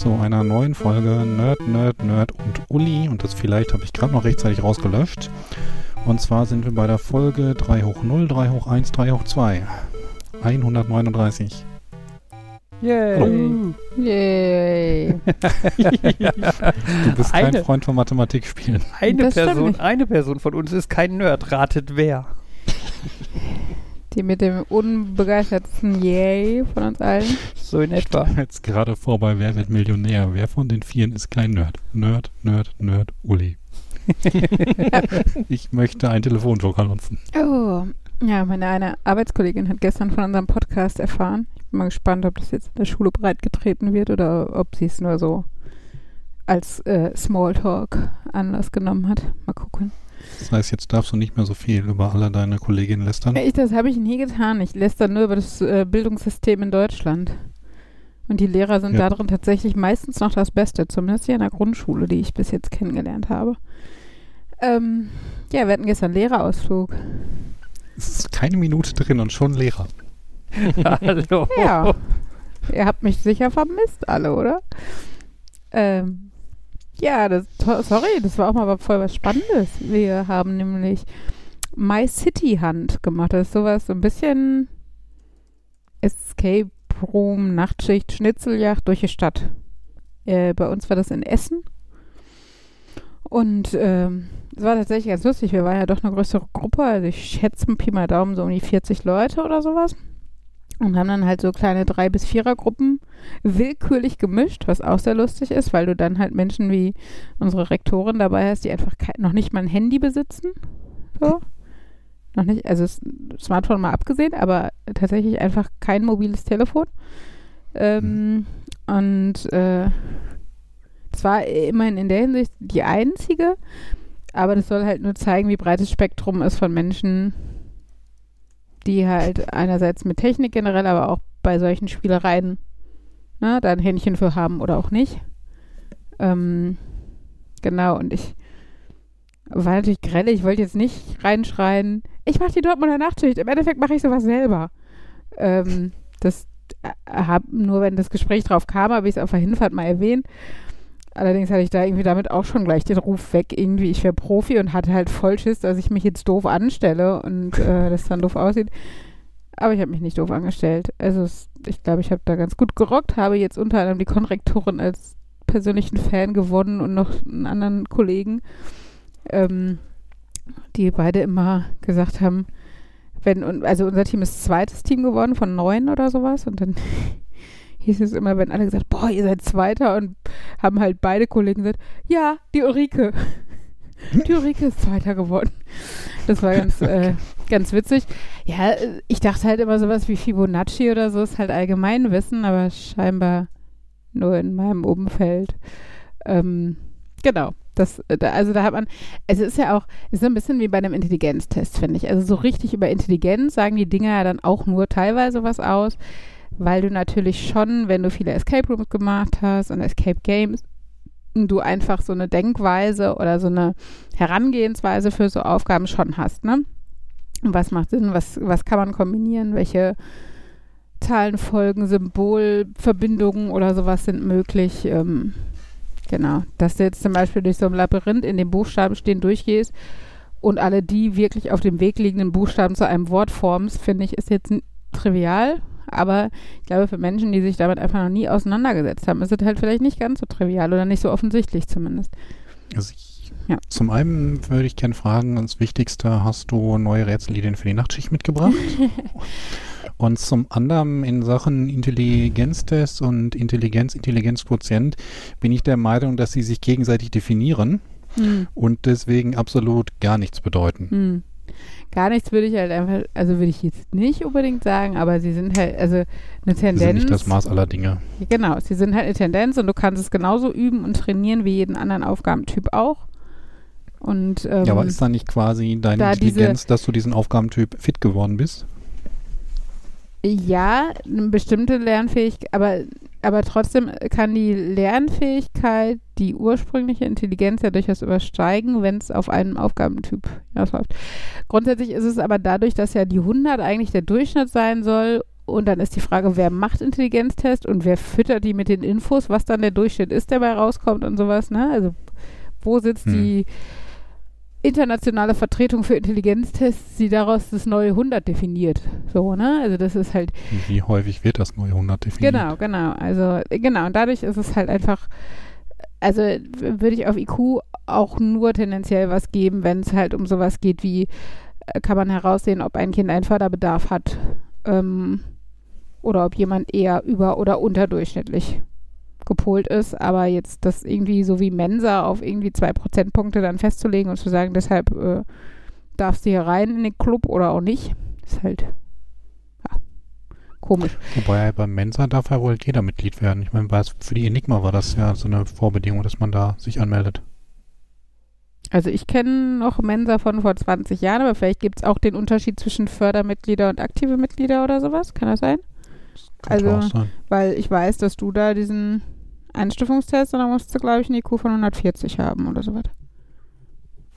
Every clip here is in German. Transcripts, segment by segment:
zu einer neuen Folge Nerd, Nerd, Nerd und Uli. Und das vielleicht habe ich gerade noch rechtzeitig rausgelöscht. Und zwar sind wir bei der Folge 3 hoch 0, 3 hoch 1, 3 hoch 2. 139. Yay. Yay. Du bist kein Eine- Freund von Mathematik spielen. Eine Das Person, eine Person von uns ist kein Nerd. Ratet wer? Die mit dem unbegeistertsten Yay von uns allen. So in etwa. Jetzt gerade vorbei, wer wird Millionär? Wer von den Vieren ist kein Nerd? Nerd, Nerd, Nerd, Uli. ich möchte ein Telefonjoker nutzen. Oh. Ja, meine eine Arbeitskollegin hat gestern von unserem Podcast erfahren. Ich bin mal gespannt, ob das jetzt in der Schule breitgetreten wird oder ob sie es nur so als äh, Smalltalk Anlass genommen hat. Mal gucken. Das heißt, jetzt darfst du nicht mehr so viel über alle deine Kolleginnen lästern. Ich, das habe ich nie getan. Ich dann nur über das äh, Bildungssystem in Deutschland. Und die Lehrer sind Ja. darin tatsächlich meistens noch das Beste, zumindest hier in der Grundschule, die ich bis jetzt kennengelernt habe. Ähm, ja, wir hatten gestern Lehrerausflug. Es ist keine Minute drin und schon Lehrer. Hallo. Ja. Ihr habt mich sicher vermisst, alle, oder? Ähm, ja, das, sorry, das war auch mal voll was Spannendes. Wir haben nämlich My City Hunt gemacht. Das ist sowas, so ein bisschen Escape Room, Nachtschicht, Schnitzeljagd durch die Stadt. Äh, bei uns war das in Essen. Und ähm, es war tatsächlich ganz lustig. Wir waren ja doch eine größere Gruppe. Also ich schätze Pi mal Daumen so um die 40 Leute oder sowas. Und haben dann halt so kleine Drei- bis Vierergruppen willkürlich gemischt, was auch sehr lustig ist, weil du dann halt Menschen wie unsere Rektorin dabei hast, die einfach noch nicht mal ein Handy besitzen. So. Noch nicht, also Smartphone mal abgesehen, aber tatsächlich einfach kein mobiles Telefon. Ähm, Und äh, das war immerhin in der Hinsicht die einzige, aber das soll halt nur zeigen, wie breit das Spektrum ist von Menschen, die halt einerseits mit Technik generell, aber auch bei solchen Spielereien ne, da ein Händchen für haben oder auch nicht. Ähm, genau, und ich war natürlich grell, ich wollte jetzt nicht reinschreien, ich mache die Dortmunder Nachtschicht, im Endeffekt mache ich sowas selber. Ähm, das äh, hab, nur wenn das Gespräch drauf kam, habe ich es auf der Hinfahrt mal erwähnt. Allerdings hatte ich da irgendwie damit auch schon gleich den Ruf weg, irgendwie, ich wäre Profi und hatte halt voll Schiss, dass ich mich jetzt doof anstelle und äh, das dann doof aussieht. Aber ich habe mich nicht doof angestellt. Also es, ich glaube, ich habe da ganz gut gerockt, habe jetzt unter anderem die Konrektorin als persönlichen Fan gewonnen und noch einen anderen Kollegen, ähm, die beide immer gesagt haben, wenn, und- also unser Team ist zweites Team geworden von neun oder sowas und dann hieß es immer, wenn alle gesagt, boah, ihr seid Zweiter und haben halt beide Kollegen gesagt, ja, die Ulrike. Die Ulrike ist Zweiter geworden. Das war ganz, äh, ganz witzig. Ja, ich dachte halt immer sowas wie Fibonacci oder so ist halt Allgemeinwissen, aber scheinbar nur in meinem Umfeld. Ähm, genau. Das, äh, da, also da hat man, es ist ja auch, ist so ein bisschen wie bei einem Intelligenztest, finde ich. Also so richtig über Intelligenz sagen die Dinger ja dann auch nur teilweise was aus, weil du natürlich schon, wenn du viele Escape Rooms gemacht hast und Escape Games, du einfach so eine Denkweise oder so eine Herangehensweise für so Aufgaben schon hast, ne? Was macht Sinn? Was, was kann man kombinieren? Welche Zahlenfolgen, Symbolverbindungen oder sowas sind möglich? Ähm, genau. Dass du jetzt zum Beispiel durch so ein Labyrinth in dem Buchstaben stehen durchgehst und alle die wirklich auf dem Weg liegenden Buchstaben zu einem Wort formst, finde ich, ist jetzt trivial. Aber ich glaube, für Menschen, die sich damit einfach noch nie auseinandergesetzt haben, ist es halt vielleicht nicht ganz so trivial oder nicht so offensichtlich zumindest. Also ich, Ja. Zum einen würde ich gerne fragen, als Wichtigste, hast du neue Rätselideen für die Nachtschicht mitgebracht? und zum anderen in Sachen Intelligenztest und Intelligenz-Intelligenzquotient bin ich der Meinung, dass sie sich gegenseitig definieren Hm. und deswegen absolut gar nichts bedeuten. Hm. Gar nichts würde ich halt einfach, also würde ich jetzt nicht unbedingt sagen, aber sie sind halt, also eine Sie sind Tendenz. nicht das Maß aller Dinge. Genau, sie sind halt eine Tendenz und du kannst es genauso üben und trainieren wie jeden anderen Aufgabentyp auch. Und ähm, ja, aber ist da nicht quasi deine da Intelligenz, dass du diesen Aufgabentyp fit geworden bist? ja, eine bestimmte Lernfähigkeit, aber, aber trotzdem kann die Lernfähigkeit die ursprüngliche Intelligenz ja durchaus übersteigen, wenn es auf einem Aufgabentyp hinausläuft. Grundsätzlich ist es aber dadurch, dass ja die 100 eigentlich der Durchschnitt sein soll und dann ist die Frage, wer macht Intelligenztest und wer füttert die mit den Infos, was dann der Durchschnitt ist, der dabei rauskommt und sowas, ne? Also wo sitzt Hm. die internationale Vertretung für Intelligenztests, die daraus das neue 100 definiert. So, ne? Also das ist halt Wie häufig wird das neue 100 definiert? Genau, genau. Also genau, und dadurch ist es halt einfach, also würde ich auf IQ auch nur tendenziell was geben, wenn es halt um sowas geht wie, äh, kann man heraussehen, ob ein Kind einen Förderbedarf hat ähm, oder ob jemand eher über- oder unterdurchschnittlich gepolt ist, aber jetzt das irgendwie so wie Mensa auf irgendwie zwei Prozentpunkte dann festzulegen und zu sagen, deshalb äh, darfst du hier rein in den Club oder auch nicht, ist halt ja, komisch. Wobei beim Mensa darf ja wohl jeder Mitglied werden. Ich meine, bei- für die Enigma war das ja so eine Vorbedingung, dass man da sich anmeldet. Also ich kenne noch Mensa von vor 20 Jahren, aber vielleicht gibt es auch den Unterschied zwischen Fördermitglieder und aktive Mitglieder oder sowas. Kann das sein? Könnte Also- auch sein. Weil ich weiß, dass du da diesen Einstufungstest, und da musst du, glaube ich, einen IQ von 140 haben oder sowas.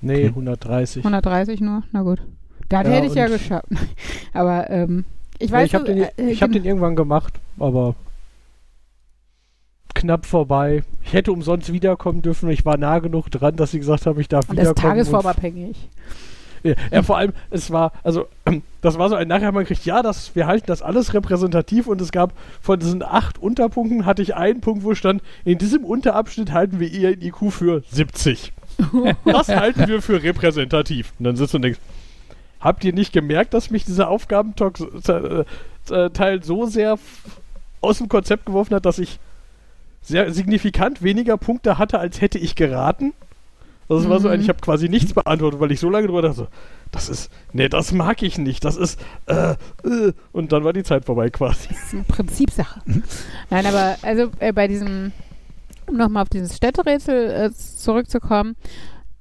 Nee, Okay. 130. 130 nur? Na gut. Das Ja, hätte ich ja geschafft. aber ähm, ich Ja, weiß, ich habe den, äh, ich hab gen- den irgendwann gemacht, aber knapp vorbei. Ich hätte umsonst wiederkommen dürfen. Ich war nah genug dran, dass sie gesagt haben, ich darf und das ist wiederkommen. tagesformabhängig. Ja, vor allem, es war, also, das war so ein nachher, man kriegt, ja, das, wir halten das alles repräsentativ und es gab von diesen acht Unterpunkten, hatte ich einen Punkt, wo stand, in diesem Unterabschnitt halten wir Ihren IQ für 70. Das halten wir für repräsentativ. Und dann sitzt du und denkst, habt ihr nicht gemerkt, dass mich dieser Aufgabenteil so sehr aus dem Konzept geworfen hat, dass ich sehr signifikant weniger Punkte hatte, als hätte ich geraten? Es war so ein, Mhm. ich habe quasi nichts beantwortet, weil ich so lange drüber dachte, das ist, nee, das mag ich nicht, das ist, äh, äh, und dann war die Zeit vorbei quasi. Das ist eine Prinzipsache. Nein, aber also äh, bei diesem, um nochmal auf dieses Städterätsel äh, zurückzukommen,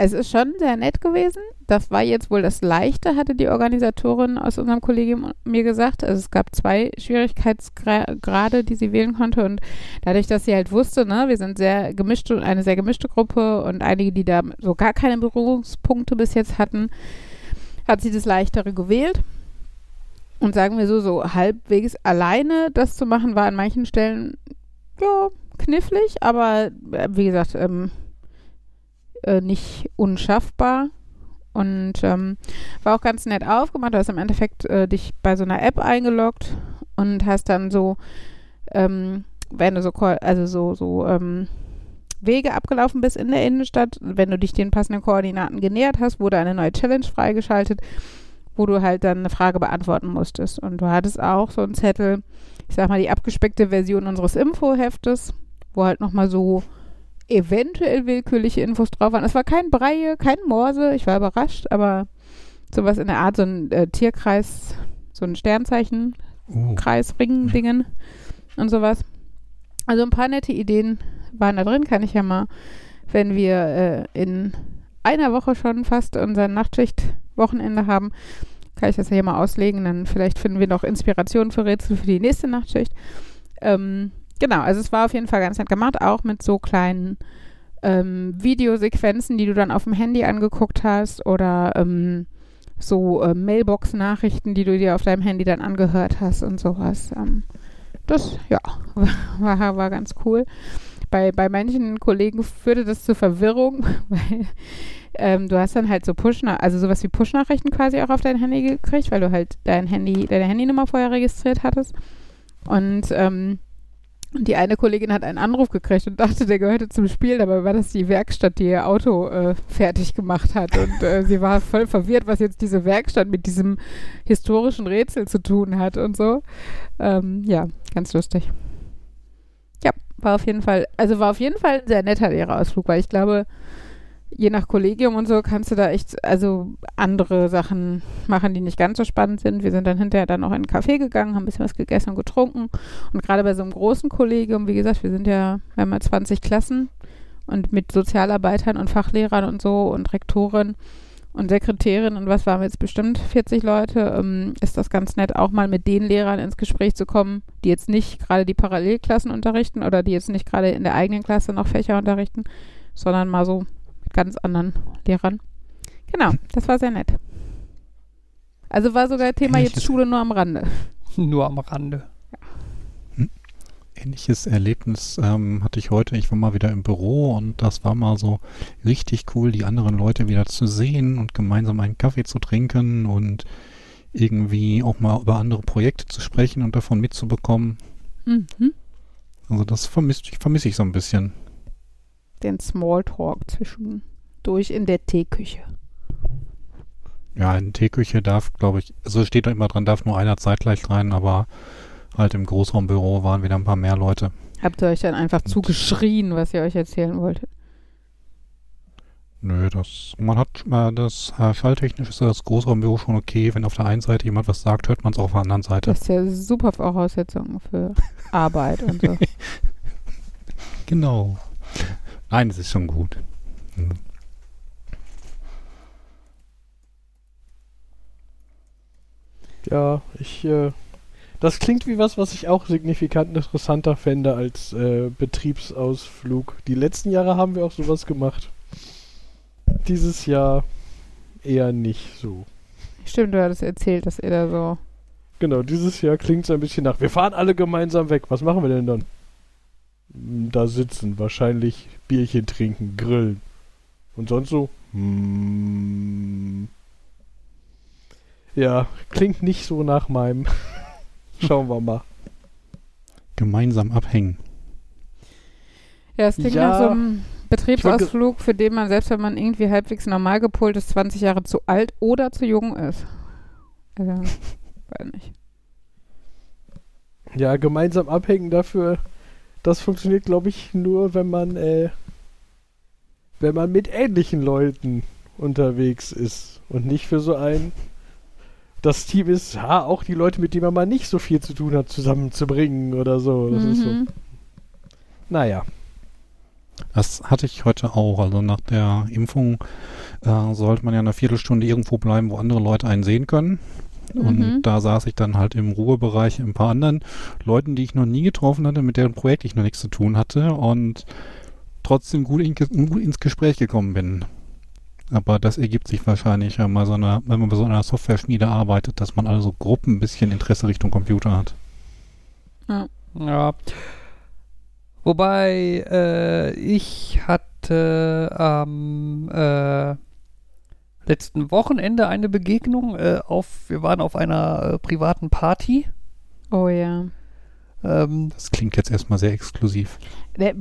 es ist schon sehr nett gewesen. Das war jetzt wohl das Leichte, hatte die Organisatorin aus unserem Kollegium mir gesagt. Also es gab zwei Schwierigkeitsgrade, die sie wählen konnte und dadurch, dass sie halt wusste, ne, wir sind sehr gemischte, eine sehr gemischte Gruppe und einige, die da so gar keine Berührungspunkte bis jetzt hatten, hat sie das Leichtere gewählt. Und sagen wir so, so halbwegs alleine das zu machen, war an manchen Stellen ja knifflig, aber äh, wie gesagt, ähm, äh, nicht unschaffbar. Und ähm, war auch ganz nett aufgemacht. Du hast im Endeffekt äh, dich bei so einer App eingeloggt und hast dann so, ähm, wenn du so, also so, so ähm, Wege abgelaufen bist in der Innenstadt, wenn du dich den passenden Koordinaten genähert hast, wurde eine neue Challenge freigeschaltet, wo du halt dann eine Frage beantworten musstest. Und du hattest auch so einen Zettel, ich sag mal, die abgespeckte Version unseres Infoheftes, wo halt nochmal so eventuell willkürliche Infos drauf waren. Es war kein Breie, kein Morse, ich war überrascht, aber sowas in der Art, so ein äh, Tierkreis, so ein Sternzeichen, Uh, Kreis, Ring, Dingen und sowas. Also ein paar nette Ideen waren da drin, kann ich ja mal, wenn wir äh, in einer Woche schon fast unser Nachtschicht-Wochenende haben, kann ich das ja hier mal auslegen. Dann vielleicht finden wir noch Inspiration für Rätsel für die nächste Nachtschicht. Ähm, genau, also es war auf jeden Fall ganz nett gemacht, auch mit so kleinen ähm, Videosequenzen, die du dann auf dem Handy angeguckt hast oder ähm, so äh, Mailbox-Nachrichten, die du dir auf deinem Handy dann angehört hast und sowas. Ähm, das, ja, war, war ganz cool. Bei, bei manchen Kollegen führte das zu Verwirrung, weil ähm, du hast dann halt so Push, also sowas wie Push-Nachrichten quasi auch auf dein Handy gekriegt, weil du halt dein Handy, deine Handynummer vorher registriert hattest. Und ähm, die eine Kollegin hat einen Anruf gekriegt und dachte, der gehörte zum Spiel, dabei war das die Werkstatt, die ihr Auto äh, fertig gemacht hat. Und äh, sie war voll verwirrt, was jetzt diese Werkstatt mit diesem historischen Rätsel zu tun hat und so. Ähm, ja, ganz lustig. Ja, war auf jeden Fall, also war auf jeden Fall ein sehr netter Lehrerausflug, weil ich glaube, je nach Kollegium und so kannst du da echt, also andere Sachen machen, die nicht ganz so spannend sind. Wir sind dann hinterher dann auch in einen Café gegangen, haben ein bisschen was gegessen und getrunken. Und gerade bei so einem großen Kollegium, wie gesagt, wir sind ja, wir haben ja 20 Klassen und mit Sozialarbeitern und Fachlehrern und so und Rektoren und Sekretärin und was waren wir jetzt bestimmt 40 Leute, ähm, ist das ganz nett, auch mal mit den Lehrern ins Gespräch zu kommen, die jetzt nicht gerade die Parallelklassen unterrichten oder die jetzt nicht gerade in der eigenen Klasse noch Fächer unterrichten, sondern mal so ganz anderen Lehrern. Genau, das war sehr nett. Also war sogar Thema ich jetzt. Schule nur am Rande. Nur am Rande. Ähnliches Erlebnis ähm, hatte ich heute. Ich war mal wieder im Büro und das war mal so richtig cool, die anderen Leute wieder zu sehen und gemeinsam einen Kaffee zu trinken und irgendwie auch mal über andere Projekte zu sprechen und davon mitzubekommen. Mhm. Also das vermisse ich, vermiss ich so ein bisschen. Den Smalltalk zwischendurch in der Teeküche. Ja, in Teeküche darf, glaube ich, also steht da immer dran, darf nur einer zeitgleich rein, aber halt im Großraumbüro waren wieder ein paar mehr Leute. Habt ihr euch dann einfach zugeschrien, was ihr euch erzählen wolltet? Nö, das, man hat, äh, das äh, schalltechnisch ist das Großraumbüro schon okay. Wenn auf der einen Seite jemand was sagt, hört man es auf der anderen Seite. Das ist ja super Voraussetzung für Arbeit und so. Genau. Nein, es ist schon gut. Hm. Ja, ich, äh, das klingt wie was, was ich auch signifikant interessanter fände als äh, Betriebsausflug. Die letzten Jahre haben wir auch sowas gemacht. Dieses Jahr eher nicht so. Stimmt, du hattest erzählt, dass ihr da so. Genau, dieses Jahr klingt es ein bisschen nach. Wir fahren alle gemeinsam weg. Was machen wir denn dann? Da sitzen, wahrscheinlich Bierchen trinken, grillen. Und sonst so? Hm. Ja, klingt nicht so nach meinem. Schauen wir mal. Gemeinsam abhängen. Ja, es klingt Ja. nach so einem Betriebsausflug, für den man, selbst wenn man irgendwie halbwegs normal gepolt ist, 20 Jahre zu alt oder zu jung ist. Also, weiß nicht. Ja, gemeinsam abhängen dafür, das funktioniert, glaube ich, nur, wenn man, äh, wenn man mit ähnlichen Leuten unterwegs ist und nicht für so ein das Team ist, ja, auch die Leute, mit denen man mal nicht so viel zu tun hat, zusammenzubringen oder so. Das ist so. Mhm. Naja. Das hatte ich heute auch. Also nach der Impfung äh, sollte man ja eine Viertelstunde irgendwo bleiben, wo andere Leute einen sehen können. Und Mhm. da saß ich dann halt im Ruhebereich mit ein paar anderen Leuten, die ich noch nie getroffen hatte, mit deren Projekt ich noch nichts zu tun hatte und trotzdem gut, in, gut ins Gespräch gekommen bin. Aber das ergibt sich wahrscheinlich, wenn man, so einer, wenn man bei so einer Software-Schmiede arbeitet, dass man also Gruppen ein bisschen Interesse Richtung Computer hat. Ja. Wobei äh, ich hatte am äh, letzten Wochenende eine Begegnung äh, auf, wir waren auf einer äh, privaten Party. Oh ja. Ähm, Das klingt jetzt erstmal sehr exklusiv. Der,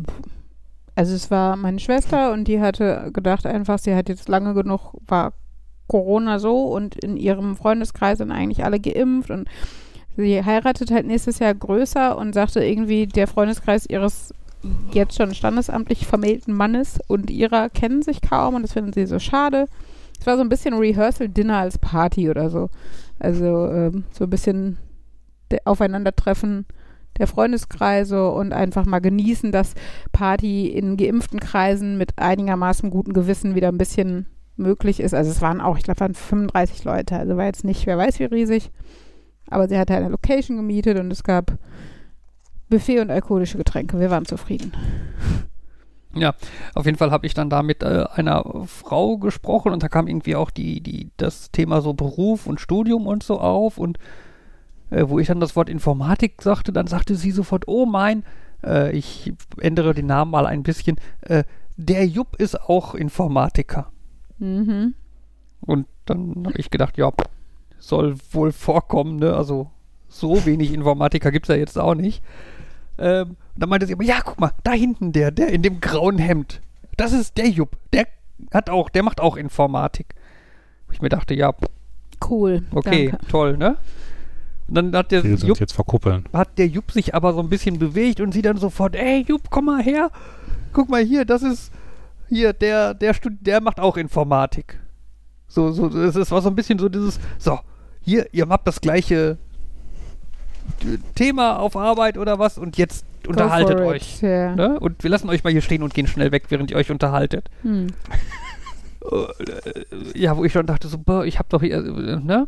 also es war meine Schwester und die hatte gedacht einfach, sie hat jetzt lange genug, war Corona so und in ihrem Freundeskreis sind eigentlich alle geimpft und sie heiratet halt nächstes Jahr größer und sagte irgendwie, der Freundeskreis ihres jetzt schon standesamtlich vermählten Mannes und ihrer kennen sich kaum und das finden sie so schade. Es war so ein bisschen Rehearsal-Dinner als Party oder so. Also ähm, so ein bisschen de- Aufeinandertreffen der Freundeskreise und einfach mal genießen, dass Party in geimpften Kreisen mit einigermaßen gutem Gewissen wieder ein bisschen möglich ist. Also es waren auch, ich glaube, waren 35 Leute. Also war jetzt nicht, wer weiß wie riesig. Aber sie hatte eine Location gemietet und es gab Buffet und alkoholische Getränke. Wir waren zufrieden. Ja, auf jeden Fall habe ich dann da mit äh, einer Frau gesprochen und da kam irgendwie auch die, die, das Thema so Beruf und Studium und so auf und äh, wo ich dann das Wort Informatik sagte, dann sagte sie sofort, oh mein, äh, ich ändere den Namen mal ein bisschen, äh, der Jupp ist auch Informatiker. Mhm. Und dann habe ich gedacht, ja, soll wohl vorkommen, ne? Also so wenig Informatiker gibt es ja jetzt auch nicht. Ähm, dann meinte sie aber, ja, guck mal, da hinten der, der in dem grauen Hemd. Das ist der Jupp. Der hat auch, der macht auch Informatik. Wo ich mir dachte, ja, Cool. okay, Danke. toll, ne? Und dann hat der Jupp jetzt verkuppeln. hat der Jupp sich aber so ein bisschen bewegt und sie dann sofort, ey Jupp, komm mal her. Guck mal hier, das ist hier, der, der, Stud der macht auch Informatik. So, so, es war so ein bisschen so dieses, so, hier, ihr habt das gleiche Thema auf Arbeit oder was und jetzt Go unterhaltet euch. it. Ja. Ne? Und wir lassen euch mal hier stehen und gehen schnell weg, während ihr euch unterhaltet. Hm. Äh, ja, wo ich schon dachte, so, boah, ich hab doch hier, äh, ne?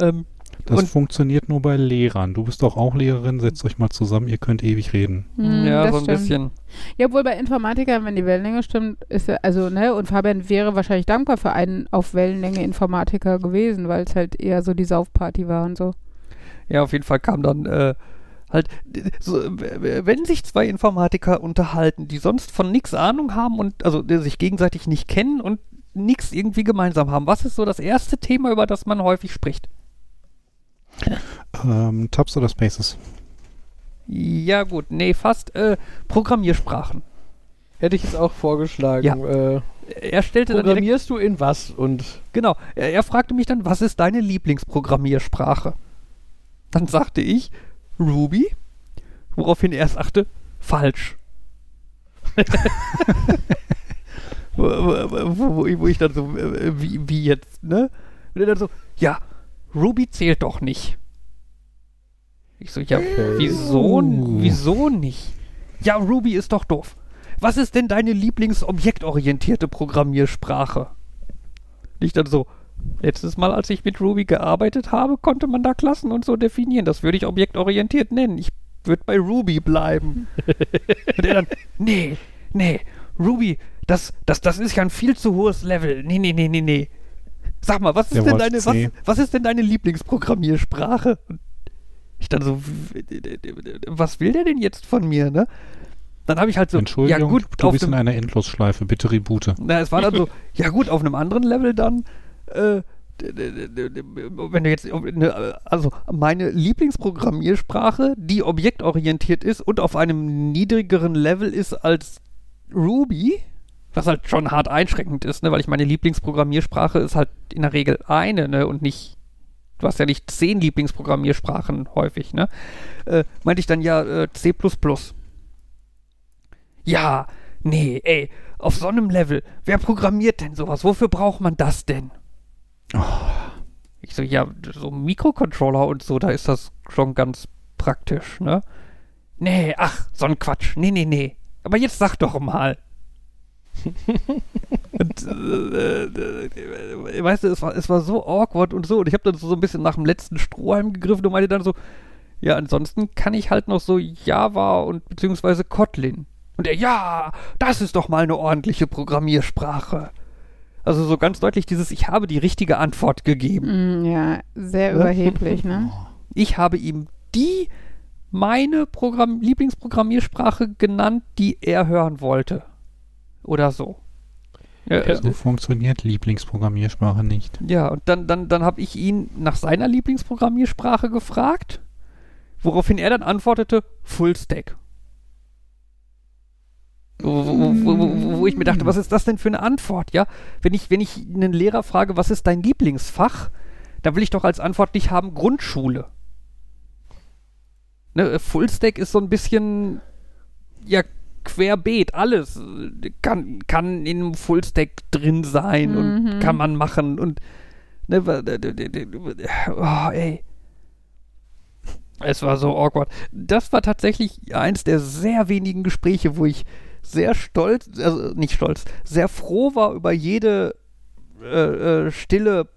Ähm, Das Und- funktioniert nur bei Lehrern. Du bist doch auch Lehrerin, setzt euch mal zusammen, ihr könnt ewig reden. Hm, ja, so ein stimmt. bisschen. Ja, obwohl bei Informatikern, wenn die Wellenlänge stimmt, ist ja, also, ne, und Fabian wäre wahrscheinlich dankbar für einen auf Wellenlänge Informatiker gewesen, weil es halt eher so die Saufparty war und so. Ja, auf jeden Fall kam dann äh, halt, so, wenn sich zwei Informatiker unterhalten, die sonst von nichts Ahnung haben und also die sich gegenseitig nicht kennen und nichts irgendwie gemeinsam haben, was ist so das erste Thema, über das man häufig spricht? Ähm, Tabs oder Spaces? Ja, gut, nee, fast äh, Programmiersprachen. Hätte ich jetzt auch vorgeschlagen. Ja. Äh, Er stellte dann direkt, programmierst du in was? Und genau, er, er fragte mich dann, was ist deine Lieblingsprogrammiersprache? Dann sagte ich, Ruby, woraufhin er sagte, falsch. wo, wo, wo, ich- dann so, äh, wie, wie jetzt, ne? Und er dann so, ja, Ruby zählt doch nicht. Ich so, ja, wieso, wieso nicht? Ja, Ruby ist doch doof. Was ist denn deine lieblingsobjektorientierte Programmiersprache? Ich dann so, letztes Mal, als ich mit Ruby gearbeitet habe, konnte man da Klassen und so definieren. Das würde ich objektorientiert nennen. Ich würde bei Ruby bleiben. und er dann, nee, nee, Ruby, das, das, das ist ja ein viel zu hohes Level. Nee, nee, nee, nee, nee. Sag mal, was ist Der denn deine, was, was ist denn deine Lieblingsprogrammiersprache? Ich dann so, was will der denn jetzt von mir, ne? Dann habe ich halt so, Entschuldigung, ja gut, du bist in einer Endlosschleife. Bitte reboote. na, es war dann so, ja gut, auf einem anderen Level dann, äh, wenn du jetzt, ne, also meine Lieblingsprogrammiersprache, die objektorientiert ist und auf einem niedrigeren Level ist als Ruby, was halt schon hart einschränkend ist, ne, weil ich meine Lieblingsprogrammiersprache ist halt in der Regel eine, ne, und nicht, du hast ja nicht zehn Lieblingsprogrammiersprachen häufig, ne, äh, meinte ich dann ja äh, C++. Ja, nee, ey, auf so einem Level, wer programmiert denn sowas? Wofür braucht man das denn? Ich so, ja, so Mikrocontroller und so, da ist das schon ganz praktisch, ne? Nee, ach, so ein Quatsch. Nee, nee, nee. Aber jetzt sag doch mal. und, äh, äh, weißt du, es war, es war so awkward und so. Und ich habe dann so, so ein bisschen nach dem letzten Strohhalm gegriffen und meinte dann so, ja, ansonsten kann ich halt noch so Java und beziehungsweise Kotlin. Und er, ja, das ist doch mal eine ordentliche Programmiersprache. Also so ganz deutlich dieses, ich habe die richtige Antwort gegeben. Mm, ja, sehr Ne? überheblich, ne? Ich habe ihm die, meine Programm Lieblingsprogrammiersprache genannt, die er hören wollte. Oder so. Ja, äh, So funktioniert Lieblingsprogrammiersprache nicht. ja und dann, dann, dann habe ich ihn nach seiner Lieblingsprogrammiersprache gefragt, woraufhin er dann antwortete, Fullstack. Wo, wo, wo, wo, ich mir dachte, was ist das denn für eine Antwort, ja? Wenn ich, wenn ich einen Lehrer frage, was ist dein Lieblingsfach, dann will ich doch als Antwort nicht haben Grundschule. Ne, Fullstack ist so ein bisschen, ja, querbeet, alles äh, kann, kann in einem Fullstack drin sein und Mhm. kann man machen und ne, oh, ey. Es war so awkward. Das war tatsächlich eins der sehr wenigen Gespräche, wo ich sehr stolz, also nicht stolz, sehr froh war über jede äh, äh, stille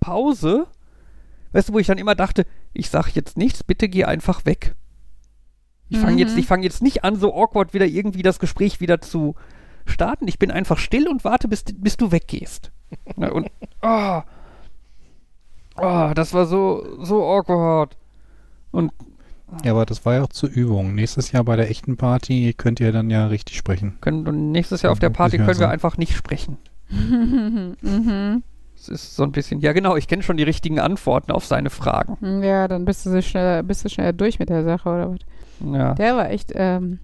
Pause. Weißt du, wo ich dann immer dachte, ich sag jetzt nichts, bitte geh einfach weg. Ich fange Mhm. jetzt, ich fange jetzt nicht an, so awkward wieder irgendwie das Gespräch wieder zu starten. Ich bin einfach still und warte, bis, bis du weggehst. Na, und oh, oh, das war so, so awkward. Und Ja, aber das war ja auch zur Übung. Nächstes Jahr bei der echten Party könnt ihr dann ja richtig sprechen. können und nächstes Jahr auf der Party können wir ja einfach nicht sprechen. mhm. Es ist so ein bisschen, ja genau, ich kenne schon die richtigen Antworten auf seine Fragen. Ja, dann bist du so schneller, bist du schneller durch mit der Sache, oder was? Ja. Der war echt, ähm,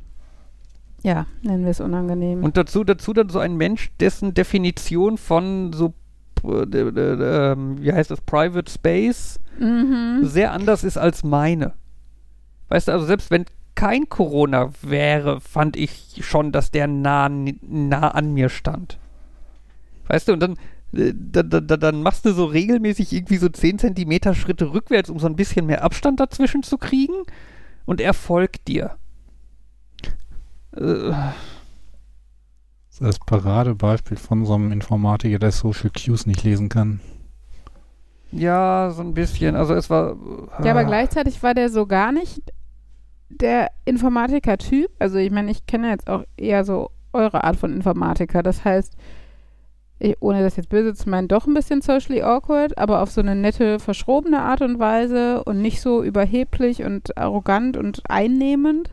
ja, nennen wir es unangenehm. Und dazu, dazu dann so ein Mensch, dessen Definition von so, äh, äh, äh, ähm, wie heißt das, Private Space mhm. sehr anders ist als meine. Weißt du, also selbst wenn kein Corona wäre, fand ich schon, dass der nah, nah an mir stand. Weißt du, und dann, äh, da, da, da, dann machst du so regelmäßig irgendwie so 10 Zentimeter Schritte rückwärts, um so ein bisschen mehr Abstand dazwischen zu kriegen. Und er folgt dir. Äh, Das ist das Paradebeispiel von so einem Informatiker, der Social Cues nicht lesen kann. ja, so ein bisschen. Also es war. Ja, aber ah. gleichzeitig war der so gar nicht der Informatiker-Typ. Also ich meine, ich kenne jetzt auch eher so eure Art von Informatiker. Das heißt, ich, ohne das jetzt böse zu meinen, doch ein bisschen socially awkward, aber auf so eine nette, verschrobene Art und Weise und nicht so überheblich und arrogant und einnehmend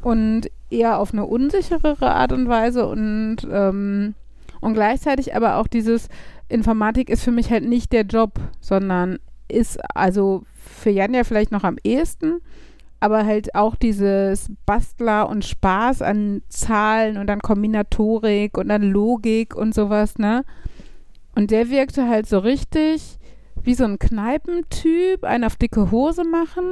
und eher auf eine unsicherere Art und Weise und, ähm, und gleichzeitig aber auch dieses Informatik ist für mich halt nicht der Job, sondern ist also für Jan ja vielleicht noch am ehesten, aber halt auch dieses Bastler und Spaß an Zahlen und an Kombinatorik und an Logik und sowas, ne? Und der wirkte halt so richtig wie so ein Kneipentyp, einen auf dicke Hose machen.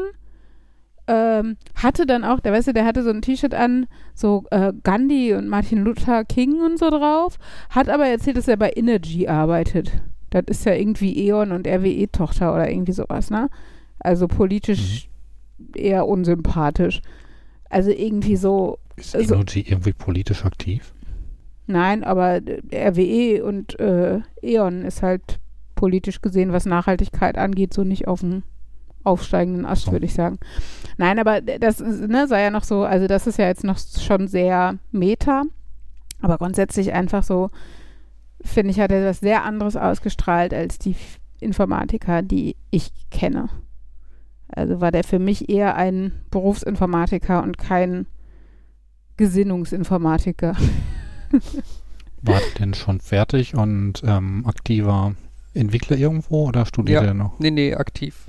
Ähm, hatte dann auch, der weißt du, der hatte so ein T-Shirt an, so äh, Gandhi und Martin Luther King und so drauf, hat aber erzählt, dass er bei Energy arbeitet. Das ist ja irgendwie E.ON und RWE-Tochter oder irgendwie sowas, ne? Also politisch eher unsympathisch. Also irgendwie so. Ist Also- Energy irgendwie politisch aktiv? Nein, aber RWE und äh, E.ON ist halt politisch gesehen, was Nachhaltigkeit angeht, so nicht auf dem aufsteigenden Ast, So. würde ich sagen. Nein, aber das ist, ne, sei ja noch so, also das ist ja jetzt noch schon sehr meta, aber grundsätzlich einfach so, finde ich, hat er was sehr anderes ausgestrahlt als die Informatiker, die ich kenne. Also war der für mich eher ein Berufsinformatiker und kein Gesinnungsinformatiker. War der denn schon fertig und ähm, aktiver Entwickler irgendwo oder studiert Ja. er noch? Nee, nee, aktiv.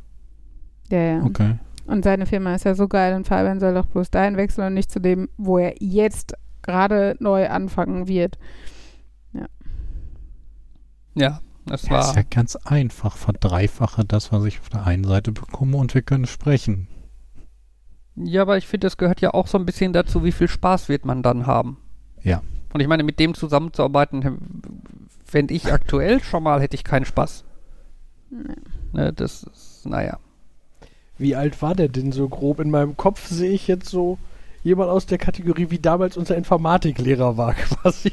Ja, ja. Okay. Und seine Firma ist ja so geil und Fabian soll doch bloß dahin wechseln und nicht zu dem, wo er jetzt gerade neu anfangen wird. Ja, das Ja, ist war. ja ganz einfach. Verdreifache das, was ich auf der einen Seite bekomme und wir können sprechen. Ja, aber ich finde, das gehört ja auch so ein bisschen dazu, wie viel Spaß wird man dann haben. Ja. Und ich meine, mit dem zusammenzuarbeiten, fände ich aktuell schon mal, hätte ich keinen Spaß. Nee. Ne, das ist, naja. Wie alt war der denn so grob? In meinem Kopf sehe ich jetzt so jemand aus der Kategorie, wie damals unser Informatiklehrer war quasi.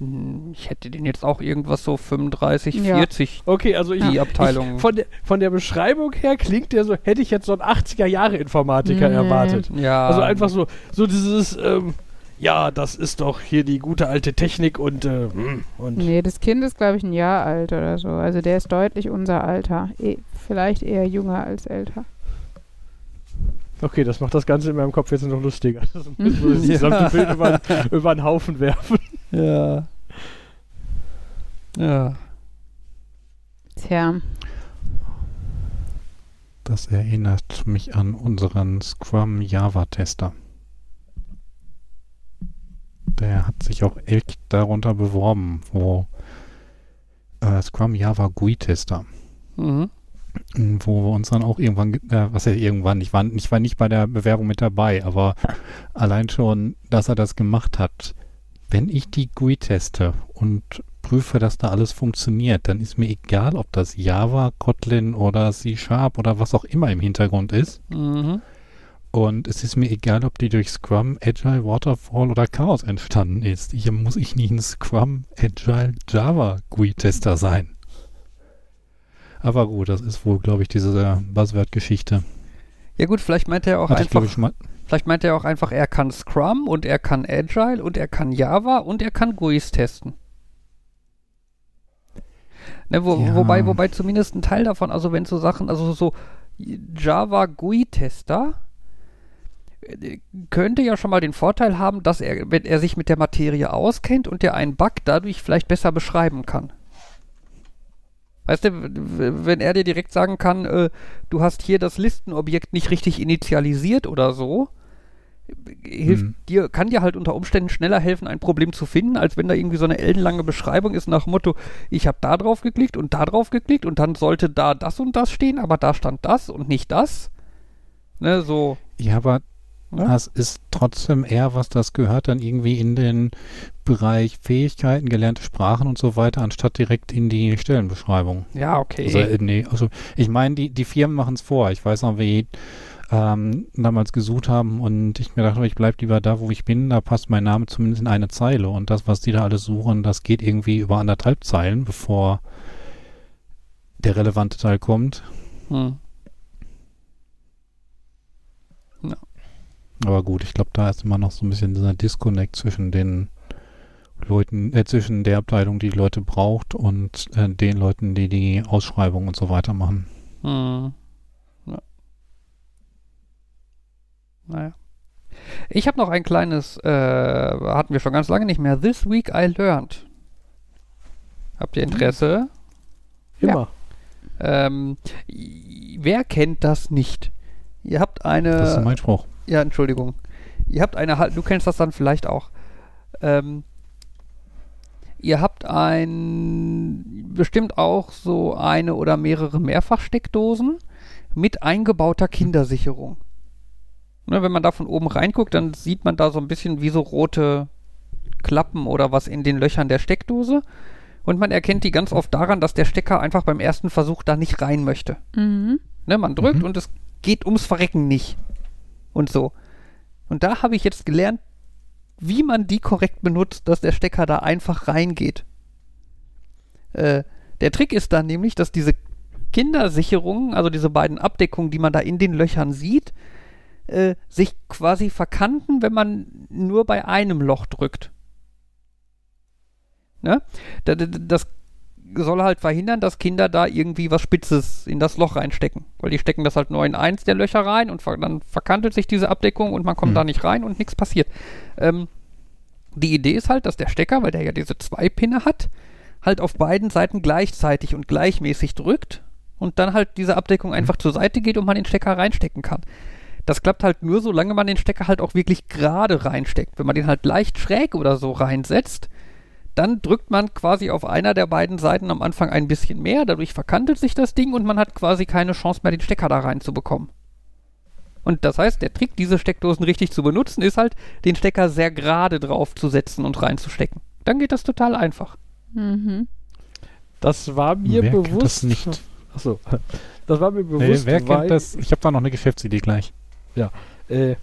Hm, Ich hätte den jetzt auch irgendwas so 35, Ja. 40, Okay, also ich, die Abteilung. ich von, der, von der Beschreibung her klingt der so, hätte ich jetzt so einen 80er-Jahre-Informatiker Nee. erwartet. ja. Also einfach so, so dieses, ähm, ja, das ist doch hier die gute alte Technik und, äh, hm, und Nee, das Kind ist, glaube ich, ein Jahr alt oder so. Also der ist deutlich unser Alter. Eh, vielleicht eher jünger als älter. Okay, das macht das Ganze in meinem Kopf jetzt noch lustiger. Das muss das gesamte Bild über, über den Haufen werfen. Ja. Ja. Tja. Das erinnert mich an unseren Scrum Java-Tester. Der hat sich auch echt darunter beworben, wo äh, Scrum Java GUI-Tester. Mhm. Wo wir uns dann auch irgendwann, ge- äh, was ja irgendwann, ich war, ich war nicht bei der Bewerbung mit dabei, aber allein schon, dass er das gemacht hat. Wenn ich die GUI teste und prüfe, dass da alles funktioniert, dann ist mir egal, ob das Java, Kotlin oder C Sharp oder was auch immer im Hintergrund ist. Mhm. Und es ist mir egal, ob die durch Scrum, Agile, Waterfall oder Chaos entstanden ist. Hier muss ich nicht ein Scrum, Agile, Java GUI-Tester sein. Aber gut, das ist wohl, glaube ich, diese Buzzword-Geschichte. Ja gut, vielleicht meint er auch Hatte ich, einfach, ich, mal. vielleicht meint er auch einfach, er kann Scrum und er kann Agile und er kann Java und er kann GUIs testen. Ne, wo, Ja. Wobei, wobei zumindest ein Teil davon, also wenn so Sachen, also so Java GUI-Tester äh, könnte ja schon mal den Vorteil haben, dass er, wenn er sich mit der Materie auskennt und der einen Bug dadurch vielleicht besser beschreiben kann. Weißt du, wenn er dir direkt sagen kann, äh, du hast hier das Listenobjekt nicht richtig initialisiert oder so, hilft Hm. dir, kann dir halt unter Umständen schneller helfen, ein Problem zu finden, als wenn da irgendwie so eine ellenlange Beschreibung ist nach Motto, ich habe da drauf geklickt und da drauf geklickt und dann sollte da das und das stehen, aber da stand das und nicht das. Ne, so. Ja, aber Ja? das ist trotzdem eher was, das gehört dann irgendwie in den Bereich Fähigkeiten, gelernte Sprachen und so weiter, anstatt direkt in die Stellenbeschreibung. Ja, okay. Also, äh, nee, also ich meine, die, die Firmen machen es vor. Ich weiß noch, wie ähm, damals gesucht haben und ich mir dachte, ich bleibe lieber da, wo ich bin, da passt mein Name zumindest in eine Zeile und das, was die da alles suchen, das geht irgendwie über anderthalb Zeilen, bevor der relevante Teil kommt. hm. Aber gut, ich glaube, da ist immer noch so ein bisschen dieser Disconnect zwischen den Leuten, äh, zwischen der Abteilung, die die Leute braucht und äh, den Leuten, die die Ausschreibung und so weiter machen. Hm. Ja. Naja. Ich habe noch ein kleines, äh, hatten wir schon ganz lange nicht mehr. This Week I Learned. Habt ihr Interesse? Immer. Ähm, i- wer kennt das nicht? Ihr habt eine. Das ist mein Spruch. Ja, Entschuldigung. Ihr habt eine, du kennst das dann vielleicht auch. Ähm, ihr habt ein, bestimmt auch so eine oder mehrere Mehrfachsteckdosen mit eingebauter Kindersicherung. Ne, wenn man da von oben reinguckt, dann sieht man da so ein bisschen wie so rote Klappen oder was in den Löchern der Steckdose. Und man erkennt die ganz oft daran, dass der Stecker einfach beim ersten Versuch da nicht rein möchte. Mhm. Ne, man drückt Mhm. und es geht ums Verrecken nicht. Und so. Und da habe ich jetzt gelernt, wie man die korrekt benutzt, dass der Stecker da einfach reingeht. Äh, der Trick ist dann nämlich, dass diese Kindersicherungen, also diese beiden Abdeckungen, die man da in den Löchern sieht, äh, sich quasi verkanten, wenn man nur bei einem Loch drückt. Ne? Da- da- Das soll halt verhindern, dass Kinder da irgendwie was Spitzes in das Loch reinstecken. Weil die stecken das halt nur in eins der Löcher rein und ver dann verkantet sich diese Abdeckung und man kommt Hm. da nicht rein und nichts passiert. Ähm, die Idee ist halt, dass der Stecker, weil der ja diese zwei Pinne hat, halt auf beiden Seiten gleichzeitig und gleichmäßig drückt und dann halt diese Abdeckung einfach zur Seite geht und man den Stecker reinstecken kann. Das klappt halt nur, solange man den Stecker halt auch wirklich gerade reinsteckt. Wenn man den halt leicht schräg oder so reinsetzt, dann drückt man quasi auf einer der beiden Seiten am Anfang ein bisschen mehr, dadurch verkantet sich das Ding und man hat quasi keine Chance mehr, den Stecker da reinzubekommen. Und das heißt, der Trick, diese Steckdosen richtig zu benutzen, ist halt, den Stecker sehr gerade drauf zu setzen und reinzustecken. Dann geht das total einfach. Mhm. Das war mir Wer kennt bewusst. das nicht? Achso. Das war mir Nee, bewusst, wer weil, kennt das? Ich habe da noch eine Geschäftsidee gleich. Äh,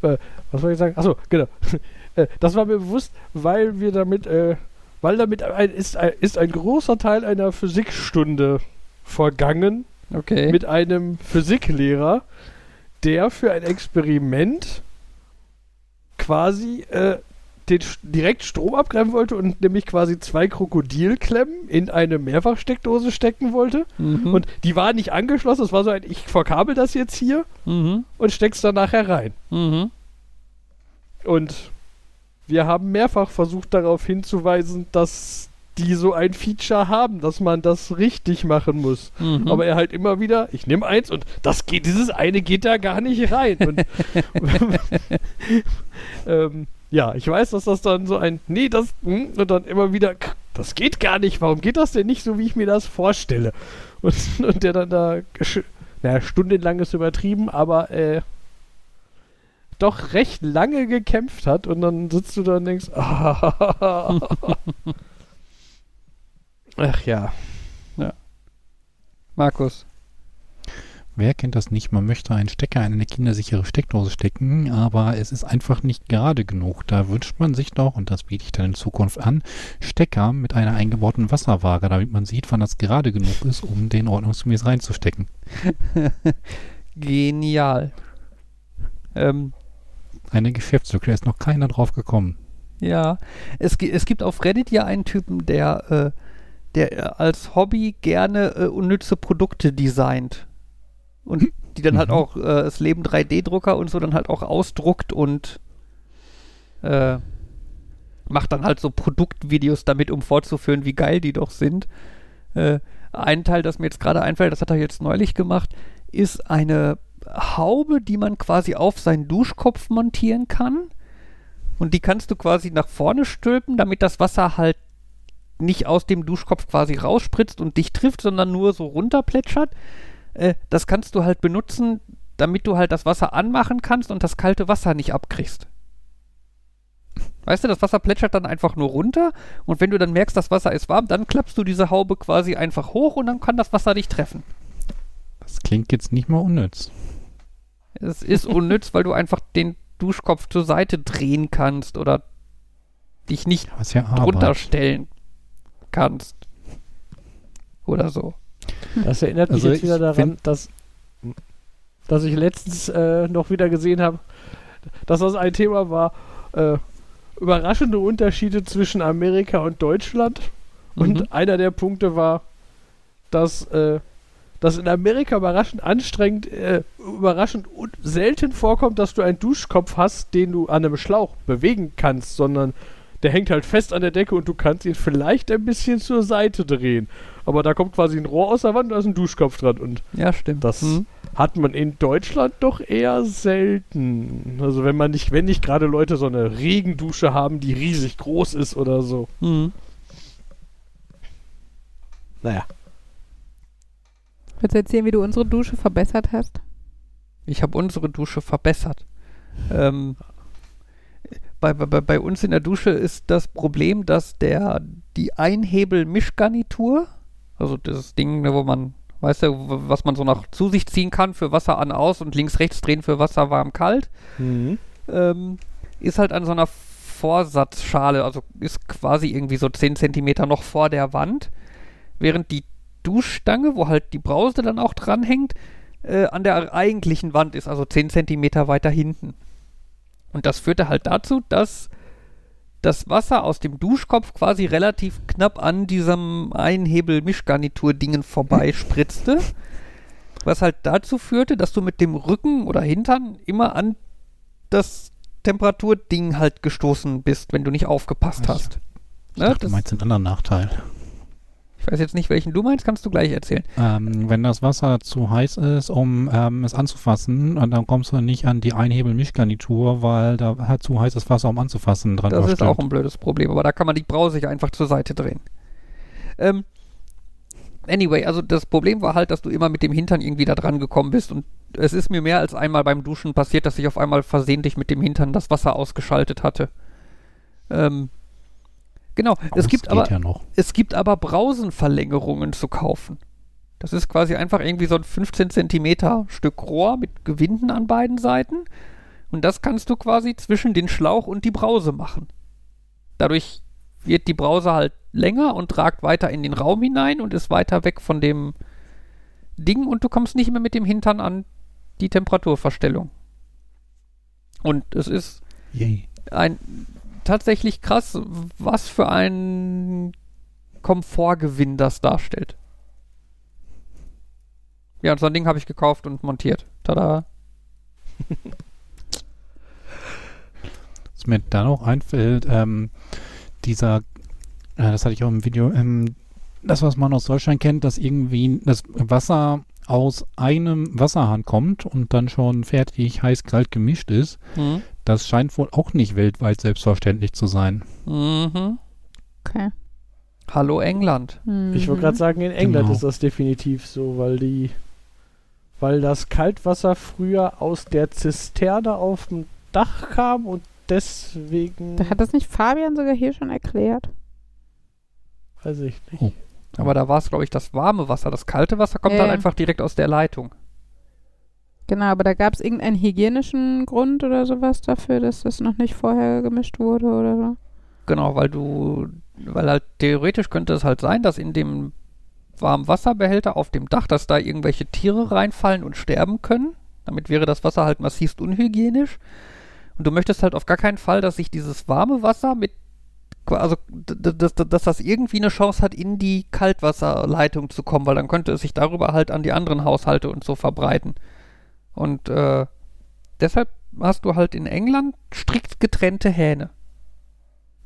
äh, was soll ich sagen? Achso, genau. äh, das war mir bewusst, weil wir damit, äh, weil damit ein, ist, ein, ist ein großer Teil einer Physikstunde vergangen Okay. mit einem Physiklehrer, der für ein Experiment quasi äh, den Sch- direkt Strom abgreifen wollte und nämlich quasi zwei Krokodilklemmen in eine Mehrfachsteckdose stecken wollte. mhm. Und die war nicht angeschlossen, es war so ein, ich verkabel das jetzt hier mhm. und steck's dann nachher rein. Mhm. Und wir haben mehrfach versucht darauf hinzuweisen, dass die so ein Feature haben, dass man das richtig machen muss. Mhm. Aber er halt immer wieder, ich nehme eins und das geht, dieses eine geht da gar nicht rein. Und, ähm, ja, ich weiß, dass das dann so ein, nee, das, hm, und dann immer wieder, das geht gar nicht, warum geht das denn nicht so, wie ich mir das vorstelle? Und, und der dann da, naja, stundenlang ist übertrieben, aber äh, doch recht lange gekämpft hat und dann sitzt du da und denkst, ach ja. Markus. Wer kennt das nicht? Man möchte einen Stecker in eine kindersichere Steckdose stecken, aber es ist einfach nicht gerade genug. Da wünscht man sich doch, und das biete ich dann in Zukunft an, Stecker mit einer eingebauten Wasserwaage, damit man sieht, wann das gerade genug ist, um den ordnungsgemäß reinzustecken. Genial. Ähm, Eine Geschäftslücke, da ist noch keiner drauf gekommen. Ja, es, es gibt auf Reddit ja einen Typen, der, äh, der äh, als Hobby gerne äh, unnütze Produkte designt. Und die dann halt Mhm. auch äh, das Leben 3D-Drucker und so dann halt auch ausdruckt und äh, macht dann halt so Produktvideos damit, um vorzuführen, wie geil die doch sind. Äh, ein Teil, das mir jetzt gerade einfällt, das hat er jetzt neulich gemacht, ist eine Haube, die man quasi auf seinen Duschkopf montieren kann. Und die kannst du quasi nach vorne stülpen, damit das Wasser halt nicht aus dem Duschkopf quasi rausspritzt und dich trifft, sondern nur so runterplätschert. Äh, das kannst du halt benutzen, damit du halt das Wasser anmachen kannst und das kalte Wasser nicht abkriegst. Weißt du, das Wasser plätschert dann einfach nur runter und wenn du dann merkst, das Wasser ist warm, dann klappst du diese Haube quasi einfach hoch und dann kann das Wasser dich treffen. Das klingt jetzt nicht mal unnütz. Es ist unnütz, weil du einfach den Duschkopf zur Seite drehen kannst oder dich nicht ja drunter stellen kannst. Oder so. Das erinnert mich Also jetzt wieder daran, dass, dass ich letztens äh, noch wieder gesehen habe, dass das ein Thema war, äh, überraschende Unterschiede zwischen Amerika und Deutschland. Und Mhm. einer der Punkte war, dass äh, das in Amerika überraschend anstrengend, äh, überraschend un selten vorkommt, dass du einen Duschkopf hast, den du an einem Schlauch bewegen kannst, sondern der hängt halt fest an der Decke und du kannst ihn vielleicht ein bisschen zur Seite drehen. Aber da kommt quasi ein Rohr aus der Wand und da ist ein Duschkopf dran und Ja, stimmt. das Mhm. hat man in Deutschland doch eher selten. Also wenn man nicht, wenn nicht gerade Leute so eine Regendusche haben, die riesig groß ist oder so. Mhm. Naja. Willst du erzählen, wie du unsere Dusche verbessert hast? Ich habe unsere Dusche verbessert. Ähm, bei, bei, bei uns in der Dusche ist das Problem, dass der die Einhebel-Mischgarnitur, also das Ding, ne, wo man, weißt du, was man so nach zu sich ziehen kann für Wasser an aus und links rechts drehen für Wasser warm kalt, Mhm. ähm, ist halt an so einer Vorsatzschale, also ist quasi irgendwie so 10 Zentimeter noch vor der Wand, während die Duschstange, wo halt die Brause dann auch dranhängt, äh, an der eigentlichen Wand ist, also 10 Zentimeter weiter hinten. Und das führte halt dazu, dass das Wasser aus dem Duschkopf quasi relativ knapp an diesem Einhebel-Mischgarnitur-Dingen vorbeispritzte. Was halt dazu führte, dass du mit dem Rücken oder Hintern immer an das Temperaturding halt gestoßen bist, wenn du nicht aufgepasst so. hast. Ich Ne, dachte, das, du meinst den anderen Nachteil. Ich weiß jetzt nicht, welchen du meinst, kannst du gleich erzählen. Ähm, wenn das Wasser zu heiß ist, um ähm, es anzufassen, und dann kommst du nicht an die Einhebel-Mischgarnitur, weil da hat zu heißes Wasser, um anzufassen, dran Das ist auch ein blödes Problem, aber da kann man die Brause sich einfach zur Seite drehen. Ähm, anyway, also das Problem war halt, dass du immer mit dem Hintern irgendwie da dran gekommen bist und es ist mir mehr als einmal beim Duschen passiert, dass ich auf einmal versehentlich mit dem Hintern das Wasser ausgeschaltet hatte. Ähm, genau, es Aus gibt geht aber ja es gibt aber Brausenverlängerungen zu kaufen. Das ist quasi einfach irgendwie so ein 15 Zentimeter Stück Rohr mit Gewinden an beiden Seiten. Und das kannst du quasi zwischen den Schlauch und die Brause machen. Dadurch wird die Brause halt länger und ragt weiter in den Raum hinein und ist weiter weg von dem Ding und du kommst nicht mehr mit dem Hintern an die Temperaturverstellung. Und es ist Yay. ein tatsächlich krass, was für ein Komfortgewinn das darstellt. Ja, und so ein Ding habe ich gekauft und montiert. Tada. Was mir da noch einfällt, ähm, dieser, äh, das hatte ich auch im Video, ähm, das, was man aus Deutschland kennt, dass irgendwie das Wasser aus einem Wasserhahn kommt und dann schon fertig heiß-kalt gemischt ist, Mhm. Das scheint wohl auch nicht weltweit selbstverständlich zu sein. Mhm. Okay. Hallo England. Ich wollte Mhm. gerade sagen, in England Genau. ist das definitiv so, weil die, weil das Kaltwasser früher aus der Zisterne auf dem Dach kam und deswegen, Da hat das nicht Fabian sogar hier schon erklärt? weiß ich nicht. Oh. Aber da war es, glaube ich, das warme Wasser. Das kalte Wasser kommt Ja, dann einfach direkt aus der Leitung. Genau, aber da gab es irgendeinen hygienischen Grund oder sowas dafür, dass das noch nicht vorher gemischt wurde oder so. Genau, weil du, weil halt theoretisch könnte es halt sein, dass in dem warmen Wasserbehälter auf dem Dach, dass da irgendwelche Tiere reinfallen und sterben können. Damit wäre das Wasser halt massivst unhygienisch. Und du möchtest halt auf gar keinen Fall, dass sich dieses warme Wasser mit, also dass, dass das irgendwie eine Chance hat, in die Kaltwasserleitung zu kommen, weil dann könnte es sich darüber halt an die anderen Haushalte und so verbreiten. Und äh, deshalb hast du halt in England strikt getrennte Hähne.